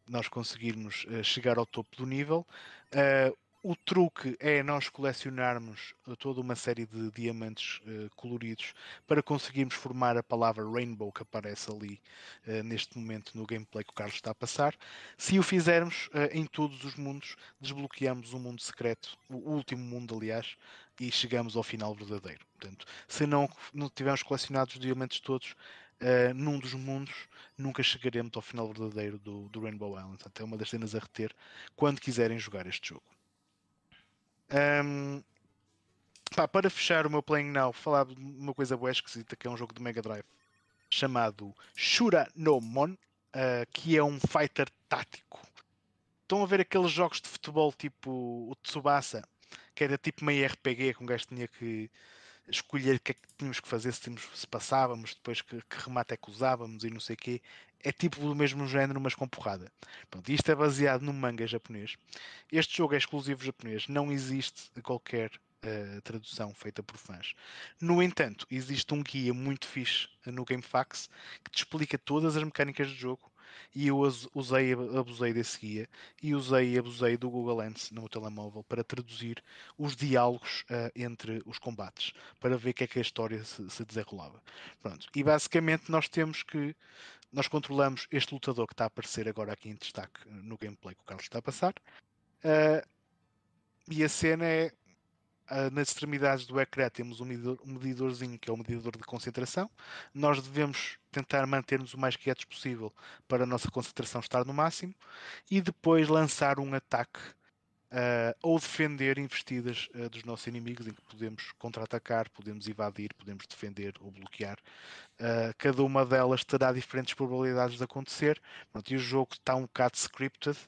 S1: nós conseguirmos uh, chegar ao topo do nível. Uh, o truque é nós colecionarmos toda uma série de diamantes uh, coloridos para conseguirmos formar a palavra Rainbow que aparece ali uh, neste momento no gameplay que o Carlos está a passar. Se o fizermos uh, em todos os mundos, desbloqueamos o um mundo secreto, o último mundo, aliás, e chegamos ao final verdadeiro. Portanto, se não, não tivermos colecionado os diamantes todos, Uh, num dos mundos, nunca chegaremos ao final verdadeiro do, do Rainbow Island. Até uma das cenas a reter quando quiserem jogar este jogo. Um, pá, para fechar o meu Playing Now, falar de uma coisa boa esquisita que é um jogo de Mega Drive chamado Shura no Mon, uh, que é um fighter tático. Estão a ver aqueles jogos de futebol tipo o Tsubasa, que era tipo meio RPG, que um gajo tinha que escolher o que é que tínhamos que fazer, se, tínhamos, se passávamos, depois que, que remate é que usávamos e não sei o quê. É tipo do mesmo género, mas com porrada. Pronto, isto é baseado no manga japonês. Este jogo é exclusivo japonês, não existe qualquer uh, tradução feita por fãs. No entanto, existe um guia muito fixe no GameFAQs que te explica todas as mecânicas do jogo e eu usei abusei desse guia e usei e abusei do Google Lens no meu telemóvel para traduzir os diálogos uh, entre os combates para ver o que é que a história se, se, desenrolava. Pronto. E basicamente nós temos que nós controlamos este lutador que está a aparecer agora aqui em destaque no gameplay que o Carlos está a passar. Uh, e a cena é uh, nas extremidades do ecrã temos um, medidor, um medidorzinho que é o medidor de concentração. Nós devemos tentar manter-nos o mais quietos possível para a nossa concentração estar no máximo e depois lançar um ataque Uh, ou defender investidas uh, dos nossos inimigos, em que podemos contra-atacar, podemos invadir, podemos defender ou bloquear. Cada uma delas terá diferentes probabilidades de acontecer. Pronto, e o jogo está um bocado scripted,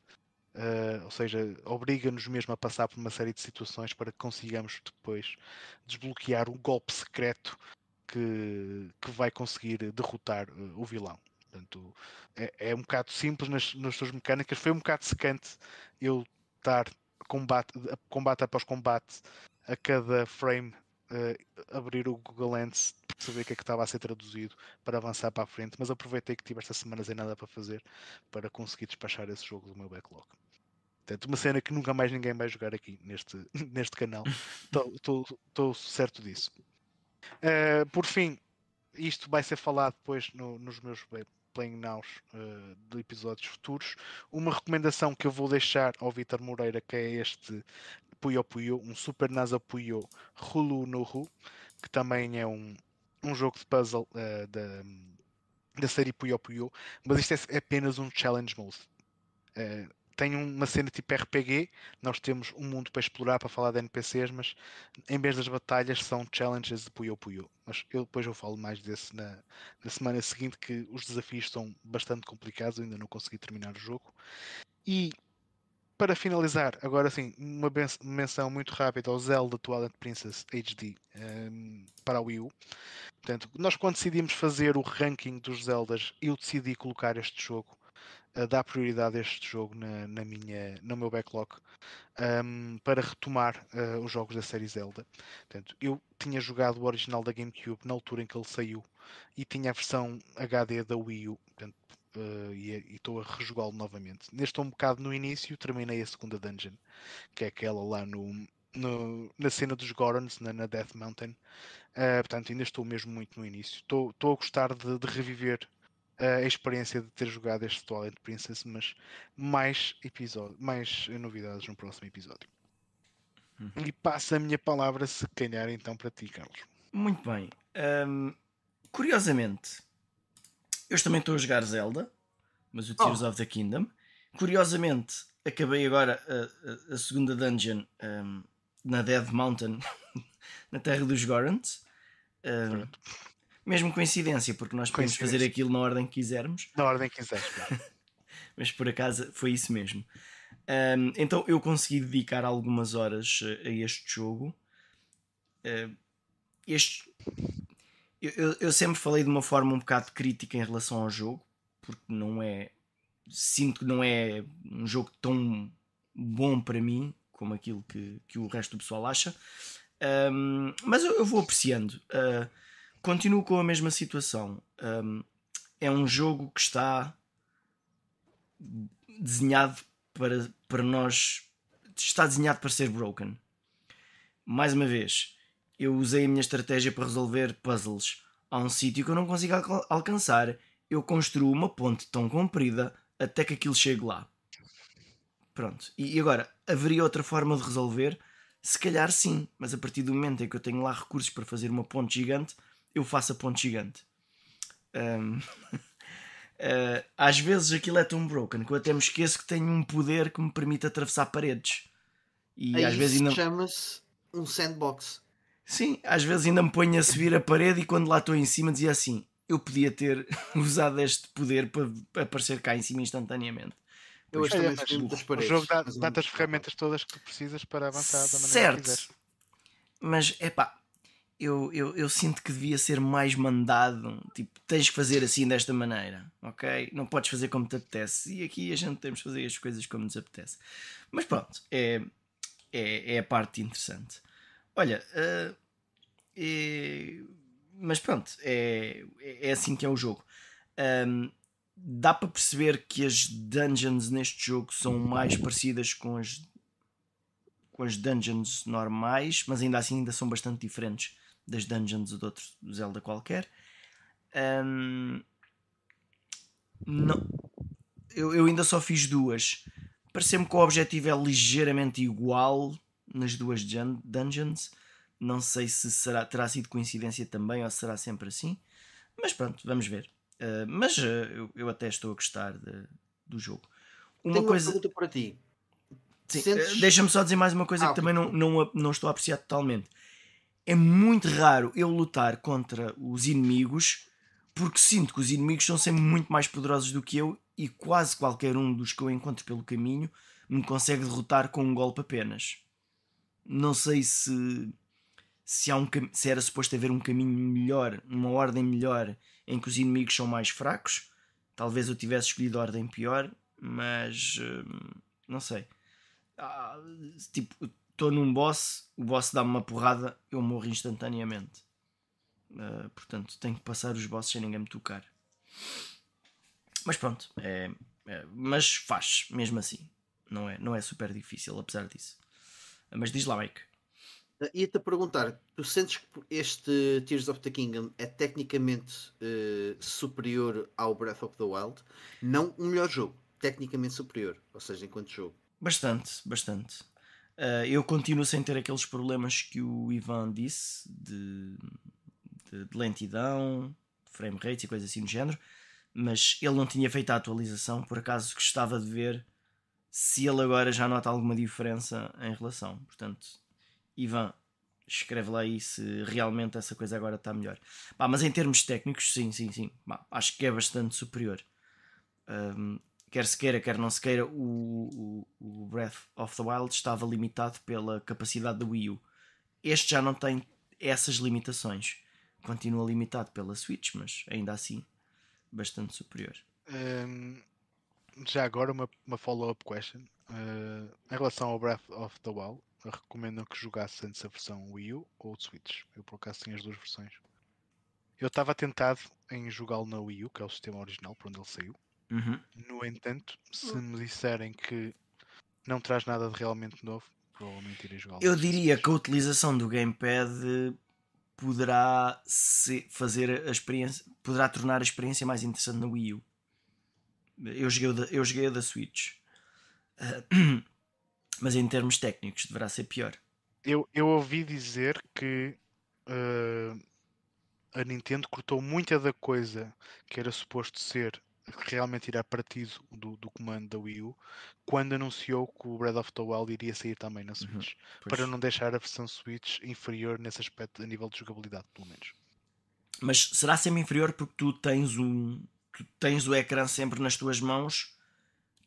S1: Uh, ou seja, obriga-nos mesmo a passar por uma série de situações para que consigamos depois desbloquear um golpe secreto que, que vai conseguir derrotar uh, o vilão. Portanto, é, é, um bocado simples nas, nas suas mecânicas. Foi um bocado secante eu estar combate, combate após combate a cada frame uh, abrir o Google Lens saber o que é que estava a ser traduzido para avançar para a frente, mas aproveitei que tive esta semana sem nada para fazer para conseguir despachar esse jogo do meu backlog. Portanto, uma cena que nunca mais ninguém vai jogar aqui neste, neste canal. Estou certo disso. Uh, por fim, isto vai ser falado depois no, nos meus Playing Nows uh, de episódios futuros. Uma recomendação que eu vou deixar ao Vitor Moreira, que é este Puyo Puyo, um Super NASA Puyo Hulu no Hu, que também é um, um jogo de puzzle uh, da, da série Puyo Puyo, mas isto é, é apenas um challenge mode. Uh, tem uma cena tipo RPG, nós temos um mundo para explorar, para falar de NPCs, mas em vez das batalhas são challenges de Puyo Puyo. Mas eu depois eu falo mais desse na, na semana seguinte, que os desafios são bastante complicados, eu ainda não consegui terminar o jogo. E para finalizar, agora sim, uma menção muito rápida ao Zelda Twilight Princess HD um, ehm, para a Wii U. Portanto, nós quando decidimos fazer o ranking dos Zeldas, eu decidi colocar este jogo a dar prioridade a este jogo na, na minha, no meu backlog um, para retomar uh, os jogos da série Zelda. Portanto, eu tinha jogado o original da GameCube na altura em que ele saiu e tinha a versão HD da Wii U. Portanto, uh, e estou a rejogá-lo novamente. Neste um bocado no início, terminei a segunda dungeon, que é aquela lá no, no, na cena dos Gorons, na, na Death Mountain. Uh, portanto, ainda estou mesmo muito no início. Estou a gostar de, de reviver a experiência de ter jogado este Twilight Princess, mas mais episódio, mais novidades no próximo episódio. Uhum. E passa a minha palavra se calhar então para ti, Carlos.
S2: Muito bem. Um, curiosamente, eu também estou a jogar Zelda, mas o Tears oh. of the Kingdom. Curiosamente, acabei agora a, a, a segunda dungeon um, na Dead Mountain, na Terra dos Gorons. Um, mesmo coincidência, porque nós podemos fazer aquilo na ordem que quisermos.
S1: Na ordem que quiseres,
S2: Mas por acaso foi isso mesmo. Um, então eu consegui dedicar algumas horas a este jogo. Uh, este. Eu, eu, sempre falei de uma forma um bocado crítica em relação ao jogo, porque não é. Sinto que não é um jogo tão bom para mim como aquilo que, que o resto do pessoal acha. Um, mas eu, eu, vou apreciando. Uh, continuo com a mesma situação. Um, é um jogo que está desenhado para, para nós. Está desenhado para ser broken. Mais uma vez, eu usei a minha estratégia para resolver puzzles a um sítio que eu não consigo al alcançar. Eu construo uma ponte tão comprida até que aquilo chegue lá. Pronto. E agora, haveria outra forma de resolver? Se calhar sim, mas a partir do momento em que eu tenho lá recursos para fazer uma ponte gigante, eu faço a ponte gigante. Um, uh, eh, às vezes aquilo é tão broken que eu até me esqueço que tenho um poder que me permite atravessar paredes.
S3: E Aí às vezes ainda... chama-se um sandbox.
S2: Sim, às vezes ainda me ponho a subir a parede e quando lá estou em cima dizia assim: eu podia ter usado este poder para aparecer cá em cima instantaneamente.
S1: Eu hoje também subi muitas paredes. O jogo dá-te as ferramentas todas que tu precisas para avançar da maneira certo. que quiseres.
S2: Mas é pá, eu, eu, eu sinto que devia ser mais mandado. Tipo, tens que fazer assim desta maneira, ok? Não podes fazer como te apetece. E aqui a gente temos que fazer as coisas como nos apetece. Mas pronto, é, é, é a parte interessante. Olha, uh, é, mas pronto, é, é assim que é o jogo. Um, dá para perceber que as dungeons neste jogo são mais parecidas com as com as dungeons normais, mas ainda assim ainda são bastante diferentes das dungeons de outro Zelda qualquer. Um, não, eu, eu ainda só fiz duas. Pareceu-me que o objetivo é ligeiramente igual nas duas dungeons. Não sei se será, terá sido coincidência também ou será sempre assim. Mas pronto, vamos ver. Uh, mas uh, eu, eu, até estou a gostar de, do jogo.
S3: Uma Tenho coisa... uma pergunta para ti.
S2: Sentes... Uh, Deixa-me só dizer mais uma coisa ah, que também não, não, não estou a apreciar totalmente é muito raro eu lutar contra os inimigos porque sinto que os inimigos são sempre muito mais poderosos do que eu e quase qualquer um dos que eu encontro pelo caminho me consegue derrotar com um golpe apenas. Não sei se se, há um, se era suposto haver um caminho melhor, uma ordem melhor em que os inimigos são mais fracos. Talvez eu tivesse escolhido a ordem pior, mas hum, não sei. Ah, tipo, estou num boss, o boss dá-me uma porrada, eu morro instantaneamente. Uh, portanto, tenho que passar os bosses sem ninguém me tocar. Mas pronto, é, é, mas faz, mesmo assim. Não é, não é super difícil, apesar disso. Mas diz lá, Mike.
S3: Uh, Ia-te a perguntar, tu sentes que este Tears of the Kingdom é tecnicamente uh, superior ao Breath of the Wild? Não o melhor jogo, tecnicamente superior, ou seja, enquanto jogo.
S2: Bastante, bastante. Uh, eu continuo sem ter aqueles problemas que o Ivan disse de, de, de lentidão, frame rates e coisas assim do género, mas ele não tinha feito a atualização, por acaso gostava de ver se ele agora já nota alguma diferença em relação. Portanto, Ivan, escreve lá aí se realmente essa coisa agora está melhor. Bah, mas em termos técnicos, sim, sim, sim. Bah, acho que é bastante superior. Um, quer se queira, quer não se queira, o, o, o, Breath of the Wild estava limitado pela capacidade do Wii U. Este já não tem essas limitações. Continua limitado pela Switch, mas ainda assim bastante superior.
S1: Um, já agora uma, uma follow-up question. Uh, em relação ao Breath of the Wild, recomendam que jogasse antes a versão Wii U ou Switch. Eu por acaso tenho as duas versões. Eu estava tentado em jogá-lo na Wii U, que é o sistema original, por onde ele saiu.
S2: Uhum.
S1: No entanto, se me disserem que não traz nada de realmente novo, provavelmente irei jogá-lo.
S2: Eu diria que a utilização do gamepad poderá fazer a experiência, poderá tornar a experiência mais interessante na Wii U. Eu joguei, da, eu joguei a da Switch, uh, mas em termos técnicos deverá ser pior.
S1: Eu, eu ouvi dizer que uh, a Nintendo cortou muita da coisa que era suposto ser realmente tirar partido do, do comando da Wii U quando anunciou que o Breath of the Wild iria sair também na Switch uhum, para não deixar a versão Switch inferior nesse aspecto a nível de jogabilidade, pelo menos.
S2: Mas será sempre inferior porque tu tens um tu tens o ecrã sempre nas tuas mãos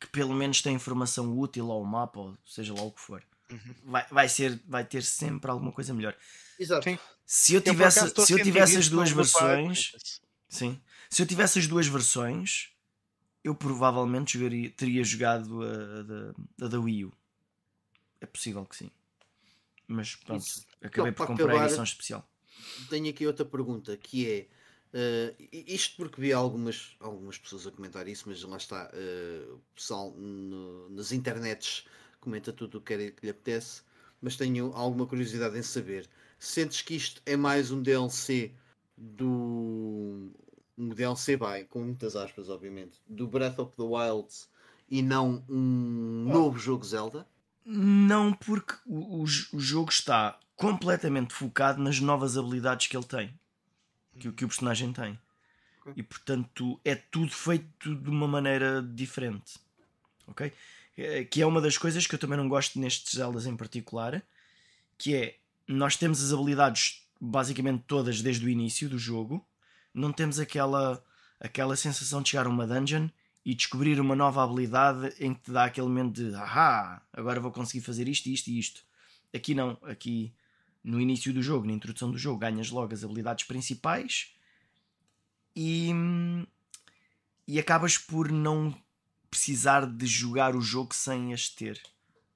S2: que pelo menos tem informação útil ao mapa, ou seja lá o que for. Uhum. Vai, vai, ser, vai ter sempre alguma coisa melhor.
S3: Exato. Sim.
S2: Se eu tivesse, eu, se eu tivesse as duas versões, sim. Se eu tivesse as duas versões, eu provavelmente jogaria, teria jogado a, a, a da Wii U. É possível que sim. Mas pronto, Isso. acabei por comprar acabar, a edição especial.
S3: Tenho aqui outra pergunta que é. Uh, isto porque vi algumas, algumas pessoas a comentar isso, mas lá está, uh, o pessoal no, nas internets comenta tudo o que, é, que lhe apetece, mas tenho alguma curiosidade em saber. Sentes que isto é mais um DLC do um DLC vai, com muitas aspas, obviamente, do Breath of the Wild e não um novo jogo Zelda?
S2: Não, porque o, o, o, jogo está completamente focado nas novas habilidades que ele tem, que, que o personagem tem. E portanto é tudo feito de uma maneira diferente. Ok? É, que é uma das coisas que eu também não gosto nestes Zeldas em particular, que é nós temos as habilidades basicamente todas desde o início do jogo, não temos aquela, aquela sensação de chegar a uma dungeon e descobrir uma nova habilidade em que te dá aquele momento de ahá, agora vou conseguir fazer isto, isto e isto. Aqui não, aqui no início do jogo, na introdução do jogo, ganhas logo as habilidades principais e, e acabas por não precisar de jogar o jogo sem as ter.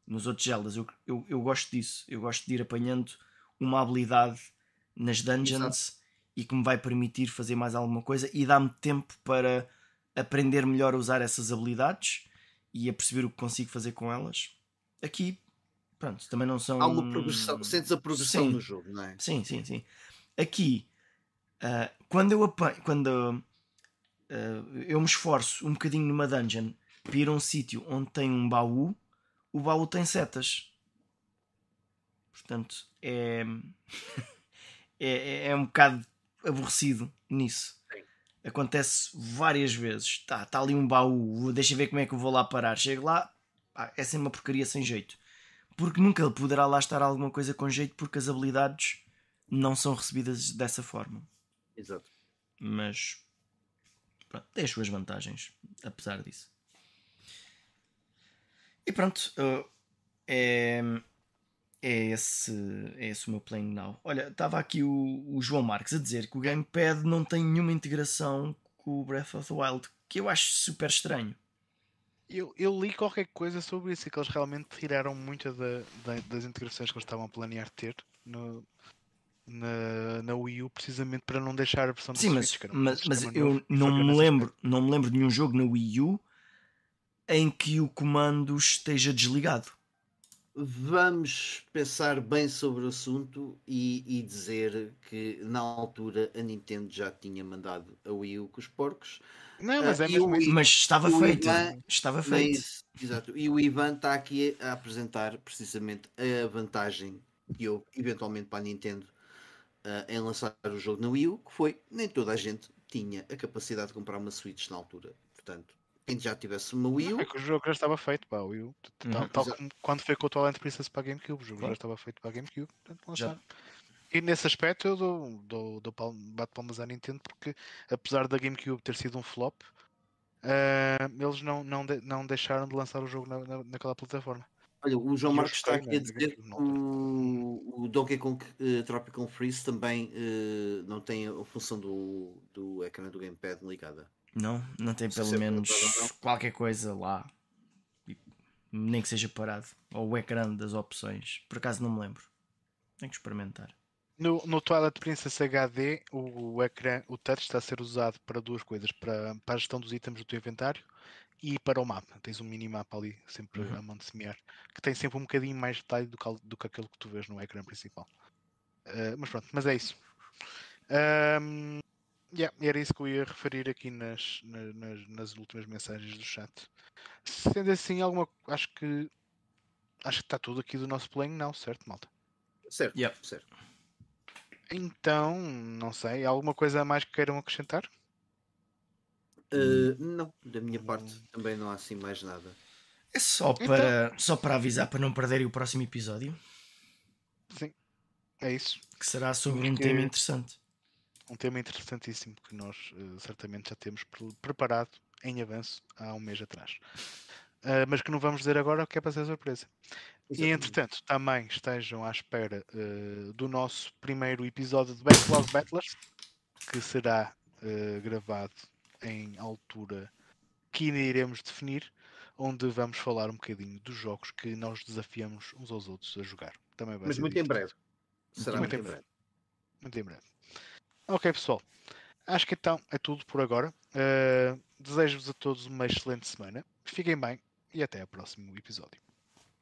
S2: Nos outros Zeldas, eu, eu, eu gosto disso. Eu gosto de ir apanhando uma habilidade nas dungeons Exato e que me vai permitir fazer mais alguma coisa e dá-me tempo para aprender melhor a usar essas habilidades e a perceber o que consigo fazer com elas. Aqui, pronto, também não são.
S3: Há uma progressão, sentes a progressão sim. no jogo, não é?
S2: Sim, sim, sim. Aqui, uh, quando eu apanho, quando uh, eu me esforço um bocadinho numa dungeon para ir a um sítio onde tem um baú, o baú tem setas. Portanto, é, é, é um bocado aborrecido nisso. Sim. Acontece várias vezes. Está tá ali um baú, deixa ver como é que eu vou lá parar. Chego lá, é sempre uma porcaria sem jeito. Porque nunca poderá lá estar alguma coisa com jeito, porque as habilidades não são recebidas dessa forma.
S3: Exato.
S2: Mas pronto, tem as suas vantagens, apesar disso. E pronto, uh, é, é esse, é esse o meu plano now. Olha, estava aqui o, o, João Marques a dizer que o Gamepad não tem nenhuma integração com o Breath of the Wild, que eu acho super estranho.
S1: Eu, eu li qualquer coisa sobre isso, que eles realmente tiraram muita da, da, das integrações que eles estavam a planear ter no, na, na Wii U, precisamente para não deixar a versão
S2: Sim, mas, Switch, mas, mas eu não me lembro, não me lembro de nenhum jogo na Wii U em que o comando esteja desligado.
S3: Vamos pensar bem sobre o assunto e, e, dizer que na altura a Nintendo já tinha mandado a Wii U com os porcos.
S1: Não, mas, é uh,
S2: mesmo mas estava feito. Ivan, estava feito.
S3: Mas, exato. E o Ivan está aqui a apresentar precisamente a vantagem que houve eventualmente para a Nintendo uh, em lançar o jogo na Wii U, que foi nem toda a gente tinha a capacidade de comprar uma Switch na altura. Portanto, quem já tivesse uma Wii U.
S1: É que o jogo já estava feito para a Wii U. Tal, uhum. tal como quando foi com o Twilight Princess para a GameCube, o jogo já estava feito para a GameCube. Portanto, já. E nesse aspecto eu dou, dou, dou bato palmas à Nintendo porque apesar da GameCube ter sido um flop, uh, eles não, não, de, não deixaram de lançar o jogo na, na, naquela plataforma.
S3: Olha, o João Marcos está aqui a dizer que o, o Donkey Kong uh, Tropical Freeze também uh, não tem a função do, do ecrã do gamepad ligada.
S2: Não, não tem pelo menos qualquer coisa lá. Nem que seja parado. Ou o ecrã das opções. Por acaso não me lembro. Tenho que experimentar.
S1: No, no Twilight Princess HD, o, o ecrã, o touch está a ser usado para duas coisas: para, para a gestão dos itens do teu inventário e para o mapa. Tens um minimapa ali, sempre uhum. a mão de semear, que tem sempre um bocadinho mais detalhe do que, do que aquele que tu vês no ecrã principal. Uh, mas pronto, mas é isso. Um, Yeah, era isso que eu ia referir aqui nas, nas, nas últimas mensagens do chat. Sendo assim, alguma. Acho que. Acho que está tudo aqui do nosso plano, não, certo, malta?
S3: Certo, yeah. certo.
S1: Então, não sei, alguma coisa a mais que queiram acrescentar?
S3: Uh, não, da minha parte hum. também não há assim mais nada.
S2: É só para, então... só para avisar para não perderem o próximo episódio.
S1: Sim, é isso.
S2: Que será sobre Porque... um tema interessante
S1: um tema interessantíssimo que nós uh, certamente já temos preparado em avanço há um mês atrás. Uh, mas que não vamos dizer agora, que é para ser surpresa. Exatamente. E entretanto, também estejam à espera uh, do nosso primeiro episódio de Backlog Battlers, que será gravado em altura que ainda iremos definir, onde vamos falar um bocadinho dos jogos que nós desafiamos uns aos outros a jogar.
S3: Também Mas muito em breve.
S1: Será muito, muito em breve. Muito em breve. Ok, pessoal. Acho que então é tudo por agora. Uh, Desejo-vos a todos uma excelente semana. Fiquem bem e até ao próximo episódio.